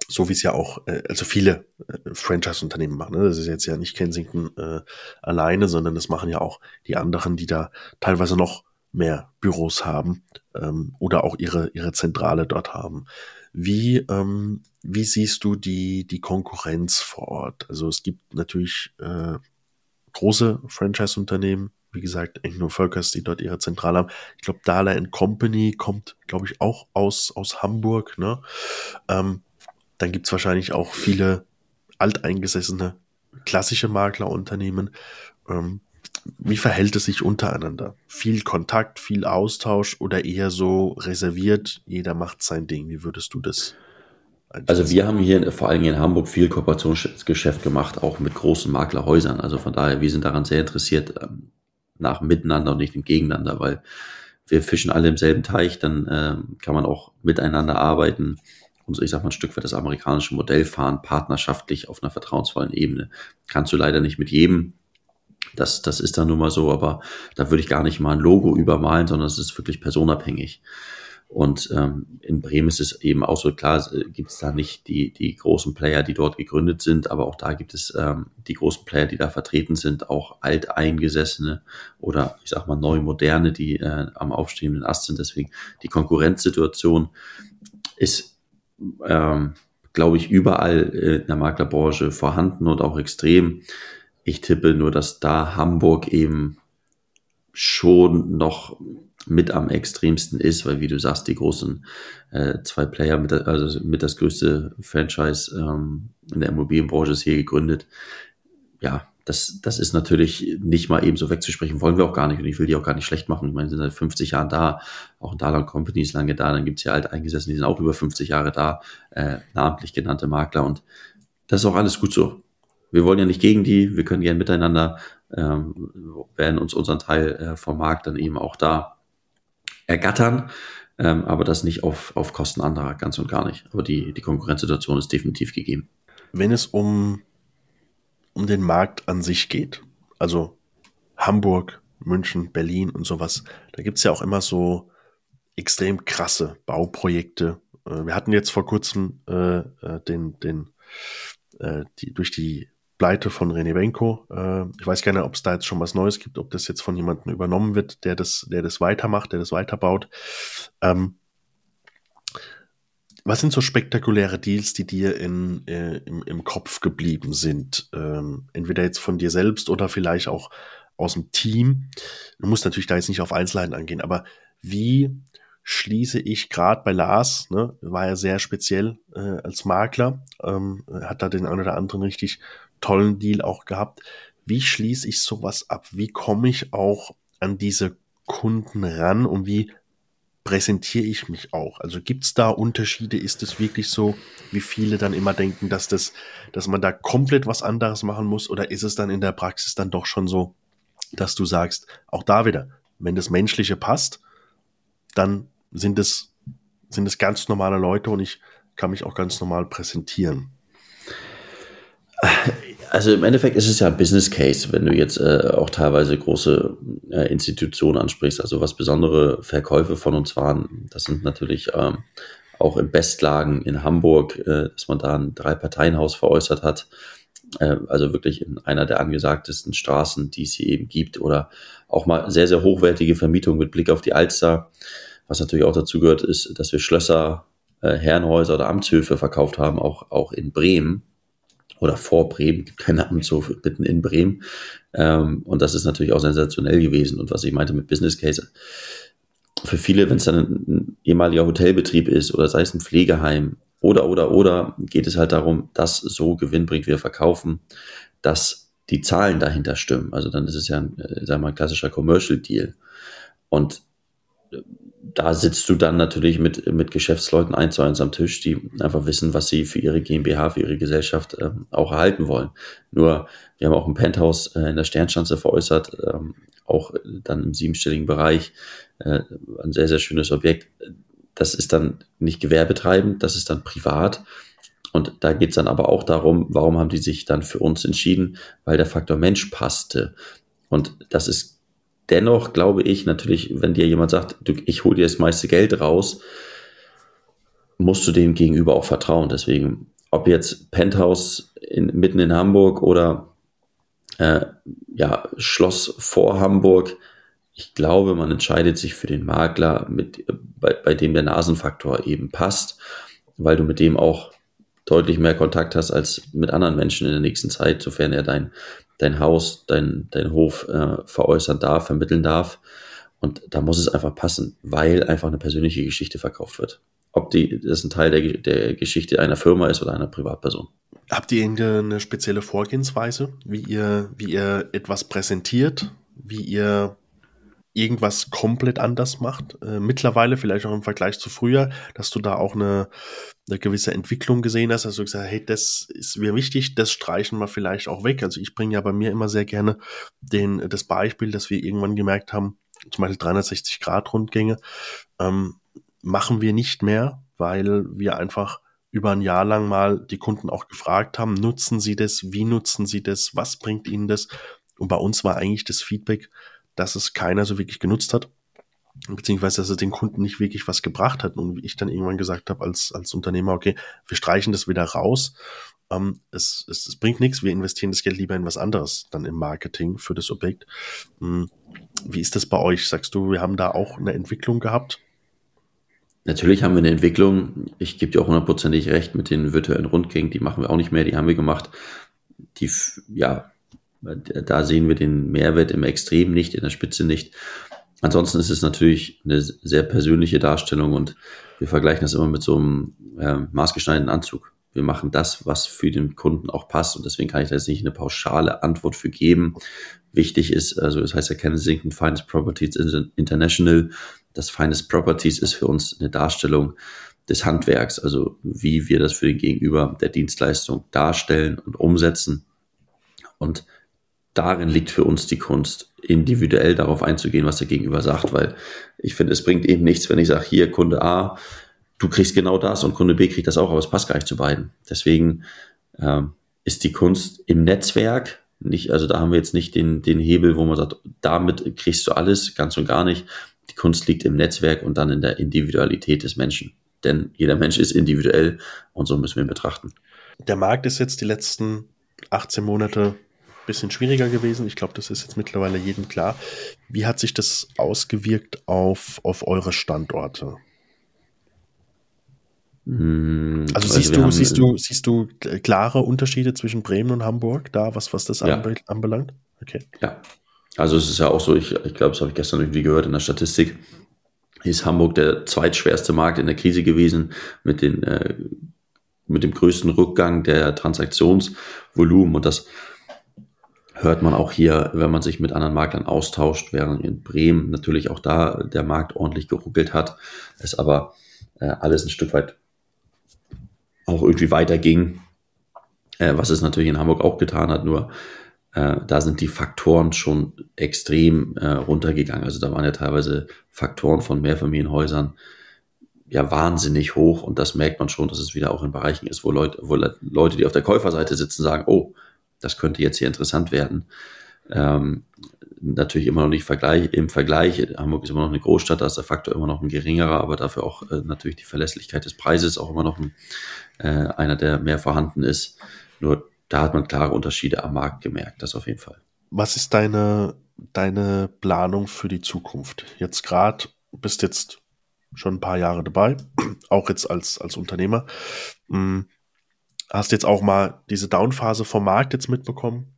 so wie es ja auch, äh, also viele äh, Franchise-Unternehmen machen. Ne? Das ist jetzt ja nicht Kensington äh, alleine, sondern das machen ja auch die anderen, die da teilweise noch mehr Büros haben ähm, oder auch ihre, ihre Zentrale dort haben. Wie, ähm, wie siehst du die, die Konkurrenz vor Ort? Also es gibt natürlich äh, große Franchise-Unternehmen, wie gesagt, Engno Völkers, die dort ihre Zentrale haben. Ich glaube, Dala Company kommt, glaube ich, auch aus, aus Hamburg. Ne? Ähm, dann gibt's wahrscheinlich auch viele alteingesessene klassische Maklerunternehmen. Ähm, wie verhält es sich untereinander? Viel Kontakt, viel Austausch oder eher so reserviert, jeder macht sein Ding? Wie würdest du das also wir haben hier vor allem in Hamburg viel Kooperationsgeschäft gemacht, auch mit großen Maklerhäusern. Also von daher, wir sind daran sehr interessiert, ähm, nach Miteinander und nicht im Gegeneinander, weil wir fischen alle im selben Teich, dann äh, kann man auch miteinander arbeiten und so, ich sag mal, ein Stück weit das amerikanische Modell fahren, partnerschaftlich auf einer vertrauensvollen Ebene. Kannst du leider nicht mit jedem. Das, das ist dann nun mal so, aber da würde ich gar nicht mal ein Logo übermalen, sondern es ist wirklich personabhängig. Und ähm, in Bremen ist es eben auch so klar, gibt es da nicht die, die großen Player, die dort gegründet sind, aber auch da gibt es ähm, die großen Player, die da vertreten sind, auch alteingesessene oder ich sag mal neu moderne, die äh, am aufstehenden Ast sind. Deswegen die Konkurrenzsituation ist, ähm, glaube ich, überall in der Maklerbranche vorhanden und auch extrem. Ich tippe nur, dass da Hamburg eben schon noch mit am extremsten ist, weil wie du sagst, die großen äh, zwei Player, mit, also mit das größte Franchise ähm, in der Immobilienbranche ist hier gegründet. Ja, das, das ist natürlich nicht mal eben so wegzusprechen, wollen wir auch gar nicht. Und ich will die auch gar nicht schlecht machen. Ich meine, die sind seit 50 Jahren da, auch Dalan Company ist lange da, dann gibt's ja alteingesessen, die sind auch über 50 Jahre da, äh, namentlich genannte Makler. Und das ist auch alles gut so. Wir wollen ja nicht gegen die, wir können gerne miteinander, ähm, werden uns unseren Teil äh, vom Markt dann eben auch da ergattern, ähm, aber das nicht auf, auf Kosten anderer, ganz und gar nicht. Aber die, die Konkurrenzsituation ist definitiv gegeben. Wenn es um um den Markt an sich geht. Also Hamburg, München, Berlin und sowas. Da gibt's ja auch immer so extrem krasse Bauprojekte. Äh, wir hatten jetzt vor kurzem äh, äh, den, den, äh, die, durch die Pleite von René Benko. Äh, ich weiß gerne, ob es da jetzt schon was Neues gibt, ob das jetzt von jemandem übernommen wird, der das, der das weitermacht, der das weiterbaut. Ähm, was sind so spektakuläre Deals, die dir in, äh, im, im Kopf geblieben sind? Ähm, entweder jetzt von dir selbst oder vielleicht auch aus dem Team. Du musst natürlich da jetzt nicht auf Einzelheiten angehen, aber wie schließe ich gerade bei Lars, ne, war ja sehr speziell äh, als Makler, ähm, hat da den einen oder anderen richtig tollen Deal auch gehabt. Wie schließe ich sowas ab? Wie komme ich auch an diese Kunden ran und wie präsentiere ich mich auch? Also gibt es da Unterschiede? Ist es wirklich so, wie viele dann immer denken, dass das, dass man da komplett was anderes machen muss? Oder ist es dann in der Praxis dann doch schon so, dass du sagst, auch da wieder, wenn das Menschliche passt, dann sind es, sind es ganz normale Leute und ich kann mich auch ganz normal präsentieren. Also im Endeffekt ist es ja ein Business Case, wenn du jetzt äh, auch teilweise große äh, Institutionen ansprichst. Also was besondere Verkäufe von uns waren, das sind natürlich ähm, auch in Bestlagen in Hamburg, äh, dass man da ein Drei-Parteien-Haus veräußert hat. Äh, also wirklich in einer der angesagtesten Straßen, die es hier eben gibt. Oder auch mal sehr, sehr hochwertige Vermietung mit Blick auf die Alster. Was natürlich auch dazu gehört, ist, dass wir Schlösser, äh, Herrenhäuser oder Amtshöfe verkauft haben, auch, auch in Bremen oder vor Bremen, gibt keinen Amtshof mitten in Bremen. Ähm, und das ist natürlich auch sensationell gewesen. Und was ich meinte mit Business Case, für viele, wenn es dann ein ehemaliger Hotelbetrieb ist oder sei es ein Pflegeheim oder, oder, oder, geht es halt darum, dass so Gewinn bringt, wir verkaufen, dass die Zahlen dahinter stimmen. Also dann ist es ja ein, äh, sagen wir mal, ein klassischer Commercial Deal. Und da sitzt du dann natürlich mit, mit Geschäftsleuten eins zu eins am Tisch, die einfach wissen, was sie für ihre GmbH, für ihre Gesellschaft äh, auch erhalten wollen. Nur, wir haben auch ein Penthouse äh, in der Sternschanze veräußert, ähm, auch dann im siebenstelligen Bereich, äh, ein sehr, sehr schönes Objekt. Das ist dann nicht gewerbetreibend, das ist dann privat. Und da geht's dann aber auch darum, warum haben die sich dann für uns entschieden? Weil der Faktor Mensch passte. Und das ist dennoch glaube ich natürlich, wenn dir jemand sagt, du, ich hole dir das meiste Geld raus, musst du dem gegenüber auch vertrauen. Deswegen, ob jetzt Penthouse in, mitten in Hamburg oder äh, ja, Schloss vor Hamburg, ich glaube, man entscheidet sich für den Makler, mit, bei, bei dem der Nasenfaktor eben passt, weil du mit dem auch deutlich mehr Kontakt hast als mit anderen Menschen in der nächsten Zeit, sofern er dein, dein Haus, dein, dein Hof äh, veräußern darf, vermitteln darf. Und da muss es einfach passen, weil einfach eine persönliche Geschichte verkauft wird. Ob die, das ein Teil der, der Geschichte einer Firma ist oder einer Privatperson. Habt ihr irgendeine spezielle Vorgehensweise, wie ihr, wie ihr etwas präsentiert, wie ihr irgendwas komplett anders macht. Äh, mittlerweile, vielleicht auch im Vergleich zu früher, dass du da auch eine, eine gewisse Entwicklung gesehen hast, also gesagt, hey, das ist mir wichtig, das streichen wir vielleicht auch weg. Also ich bringe ja bei mir immer sehr gerne den, das Beispiel, dass wir irgendwann gemerkt haben, zum Beispiel 360 Grad Rundgänge, ähm, machen wir nicht mehr, weil wir einfach über ein Jahr lang mal die Kunden auch gefragt haben, nutzen sie das, wie nutzen sie das, was bringt ihnen das? Und bei uns war eigentlich das Feedback, dass es keiner so wirklich genutzt hat, beziehungsweise dass es den Kunden nicht wirklich was gebracht hat. Und ich dann irgendwann gesagt habe als, als Unternehmer, okay, wir streichen das wieder raus. Ähm, es, es, es bringt nichts, wir investieren das Geld lieber in was anderes, dann im Marketing für das Objekt. Hm, wie ist das bei euch? Sagst du, wir haben da auch eine Entwicklung gehabt? Natürlich haben wir eine Entwicklung. Ich gebe dir auch hundertprozentig recht mit den virtuellen Rundgängen. Die machen wir auch nicht mehr. Die haben wir gemacht. Die, ja, da sehen wir den Mehrwert im Extrem nicht, in der Spitze nicht. Ansonsten ist es natürlich eine sehr persönliche Darstellung und wir vergleichen das immer mit so einem äh, maßgeschneiderten Anzug. wir machen das, was für den Kunden auch passt. Und deswegen kann ich da jetzt nicht eine pauschale Antwort für geben. Wichtig ist, also das heißt ja Kensington Finest Properties International. Das Finest Properties ist für uns eine Darstellung des Handwerks, also wie wir das für den Gegenüber der Dienstleistung darstellen und umsetzen. Und darin liegt für uns die Kunst, individuell darauf einzugehen, was der Gegenüber sagt, weil ich finde, es bringt eben nichts, wenn ich sage, hier Kunde A, du kriegst genau das und Kunde B kriegt das auch, aber es passt gar nicht zu beiden. Deswegen ähm, ist die Kunst im Netzwerk nicht, also da haben wir jetzt nicht den, den Hebel, wo man sagt, damit kriegst du alles, ganz und gar nicht. Die Kunst liegt im Netzwerk und dann in der Individualität des Menschen. Denn jeder Mensch ist individuell und so müssen wir ihn betrachten. Der Markt ist jetzt die letzten 18 Monate bisschen schwieriger gewesen. Ich glaube, das ist jetzt mittlerweile jedem klar. Wie hat sich das ausgewirkt auf, auf eure Standorte? Hm, also, also siehst du, siehst du, siehst du klare Unterschiede zwischen Bremen und Hamburg da, was, was das ja. anbelangt? Okay. Ja. Also es ist ja auch so, ich, ich glaube, das habe ich gestern irgendwie gehört in der Statistik, ist Hamburg der zweitschwerste Markt in der Krise gewesen mit den äh, mit dem größten Rückgang der Transaktionsvolumen und das hört man auch hier, wenn man sich mit anderen Maklern austauscht, während in Bremen natürlich auch da der Markt ordentlich geruckelt hat, es aber äh, alles ein Stück weit auch irgendwie weiterging, äh, was es natürlich in Hamburg auch getan hat, nur äh, da sind die Faktoren schon extrem äh, runtergegangen. Also da waren ja teilweise Faktoren von Mehrfamilienhäusern ja wahnsinnig hoch und das merkt man schon, dass es wieder auch in Bereichen ist, wo Leute, wo Leute, die auf der Käuferseite sitzen, sagen, oh, das könnte jetzt hier interessant werden. Ähm, natürlich immer noch nicht Vergleich, im Vergleich. Hamburg ist immer noch eine Großstadt, da ist der Faktor immer noch ein geringerer, aber dafür auch äh, natürlich die Verlässlichkeit des Preises auch immer noch ein, äh, einer, der mehr vorhanden ist. Nur da hat man klare Unterschiede am Markt gemerkt, das auf jeden Fall. Was ist deine, deine Planung für die Zukunft? Jetzt gerade, bist jetzt schon ein paar Jahre dabei, auch jetzt als, als Unternehmer. Hast jetzt auch mal diese Downphase vom Markt jetzt mitbekommen?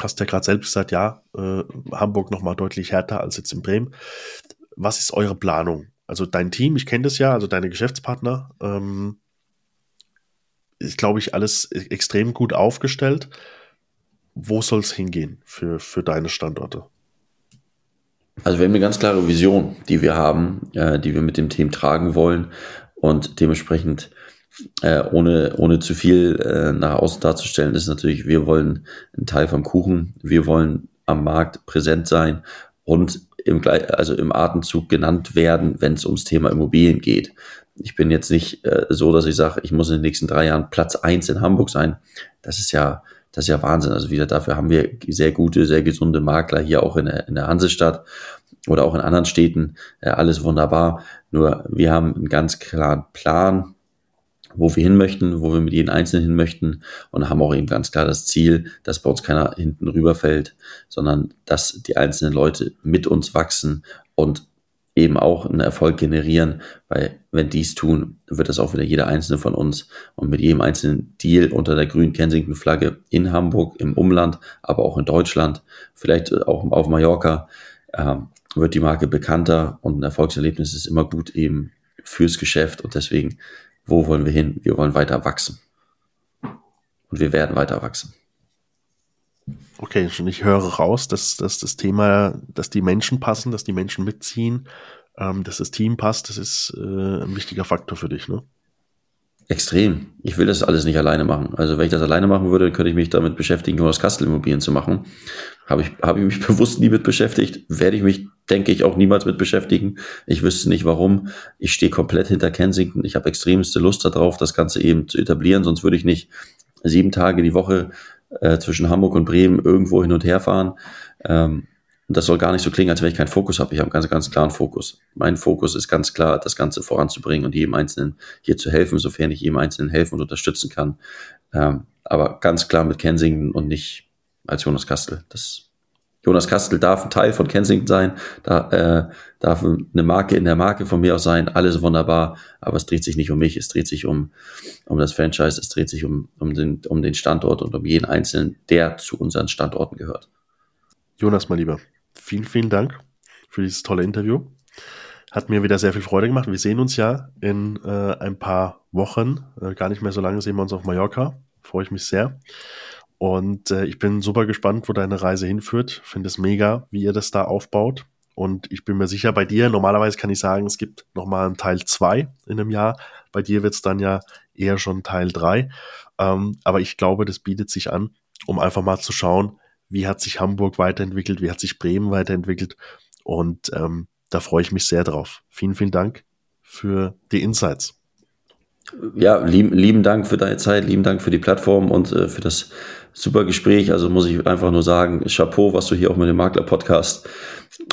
Hast ja gerade selbst gesagt, ja, äh, Hamburg noch mal deutlich härter als jetzt in Bremen. Was ist eure Planung? Also dein Team, ich kenne das ja, also deine Geschäftspartner, ähm, ist, glaube ich, alles e-, extrem gut aufgestellt. Wo soll es hingehen für, für deine Standorte? Also wir haben eine ganz klare Vision, die wir haben, äh, die wir mit dem Team tragen wollen und dementsprechend äh, ohne, ohne zu viel äh, nach außen darzustellen, ist natürlich, wir wollen ein Teil vom Kuchen, wir wollen am Markt präsent sein und im, also im Atemzug genannt werden, wenn es ums Thema Immobilien geht. Ich bin jetzt nicht äh, so, dass ich sage, ich muss in den nächsten drei Jahren Platz eins in Hamburg sein. Das ist ja, das ist ja Wahnsinn. Also wieder dafür haben wir sehr gute, sehr gesunde Makler hier auch in der, in der Hansestadt oder auch in anderen Städten. Ja, alles wunderbar. Nur wir haben einen ganz klaren Plan, wo wir hin möchten, wo wir mit jedem Einzelnen hin möchten und haben auch eben ganz klar das Ziel, dass bei uns keiner hinten rüberfällt, sondern dass die einzelnen Leute mit uns wachsen und eben auch einen Erfolg generieren, weil wenn dies tun, wird das auch wieder jeder einzelne von uns und mit jedem einzelnen Deal unter der grünen Kensington-Flagge in Hamburg, im Umland, aber auch in Deutschland, vielleicht auch auf Mallorca, äh, wird die Marke bekannter und ein Erfolgserlebnis ist immer gut eben fürs Geschäft und deswegen, wo wollen wir hin? Wir wollen weiter wachsen. Und wir werden weiter wachsen. Okay, schon ich höre raus, dass, dass das Thema, dass die Menschen passen, dass die Menschen mitziehen, ähm, dass das Team passt, das ist äh, ein wichtiger Faktor für dich, ne? Extrem. Ich will das alles nicht alleine machen. Also wenn ich das alleine machen würde, könnte ich mich damit beschäftigen, Jonas Kastel Immobilien zu machen. Habe ich, habe ich mich bewusst nie mit beschäftigt. Werde ich mich, denke ich, auch niemals mit beschäftigen. Ich wüsste nicht warum. Ich stehe komplett hinter Kensington. Ich habe extremste Lust darauf, das Ganze eben zu etablieren. Sonst würde ich nicht sieben Tage die Woche äh, zwischen Hamburg und Bremen irgendwo hin und her fahren. Ähm, das soll gar nicht so klingen, als wenn ich keinen Fokus habe. Ich habe einen ganz, ganz klaren Fokus. Mein Fokus ist ganz klar, das Ganze voranzubringen und jedem Einzelnen hier zu helfen, sofern ich jedem Einzelnen helfen und unterstützen kann. Ähm, aber ganz klar mit Kensington und nicht als Jonas Kastel. Das Jonas Kastel darf ein Teil von Kensington sein, da, äh, darf eine Marke in der Marke von mir aus sein, alles wunderbar, aber es dreht sich nicht um mich, es dreht sich um, um das Franchise, es dreht sich um, um, den, um den Standort und um jeden Einzelnen, der zu unseren Standorten gehört. Jonas, mein Lieber, vielen, vielen Dank für dieses tolle Interview. Hat mir wieder sehr viel Freude gemacht. Wir sehen uns ja in äh, ein paar Wochen. Äh, gar nicht mehr so lange sehen wir uns auf Mallorca. Freue ich mich sehr. Und äh, ich bin super gespannt, wo deine Reise hinführt. Finde es mega, wie ihr das da aufbaut. Und ich bin mir sicher, bei dir, normalerweise kann ich sagen, es gibt nochmal einen Teil 2 in einem Jahr. Bei dir wird es dann ja eher schon Teil 3. Ähm, aber ich glaube, das bietet sich an, um einfach mal zu schauen, wie hat sich Hamburg weiterentwickelt, wie hat sich Bremen weiterentwickelt. Und ähm, da freue ich mich sehr drauf. Vielen, vielen Dank für die Insights. Ja, lieben, lieben Dank für deine Zeit, lieben Dank für die Plattform und äh, für das super Gespräch. Also muss ich einfach nur sagen, Chapeau, was du hier auch mit dem Makler-Podcast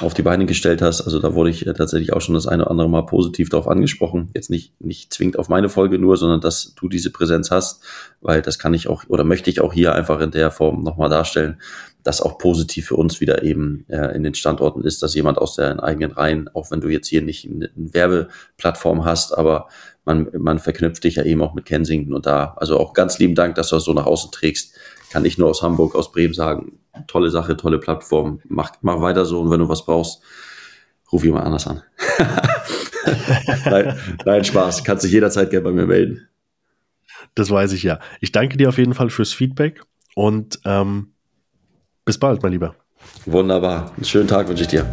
auf die Beine gestellt hast. Also da wurde ich äh, tatsächlich auch schon das eine oder andere Mal positiv darauf angesprochen. Jetzt nicht, nicht zwingend auf meine Folge nur, sondern dass du diese Präsenz hast, weil das kann ich auch oder möchte ich auch hier einfach in der Form nochmal darstellen, dass auch positiv für uns wieder eben äh, in den Standorten ist, dass jemand aus den eigenen Reihen, auch wenn du jetzt hier nicht eine Werbeplattform hast, aber man, man verknüpft dich ja eben auch mit Kensington und da, also auch ganz lieben Dank, dass du das so nach außen trägst. Kann ich nur aus Hamburg, aus Bremen sagen, tolle Sache, tolle Plattform. Mach, mach weiter so und wenn du was brauchst, ruf jemand anders an. nein, nein, Spaß. Kannst dich jederzeit gerne bei mir melden. Das weiß ich ja. Ich danke dir auf jeden Fall fürs Feedback und ähm, bis bald, mein Lieber. Wunderbar. Einen schönen Tag wünsche ich dir.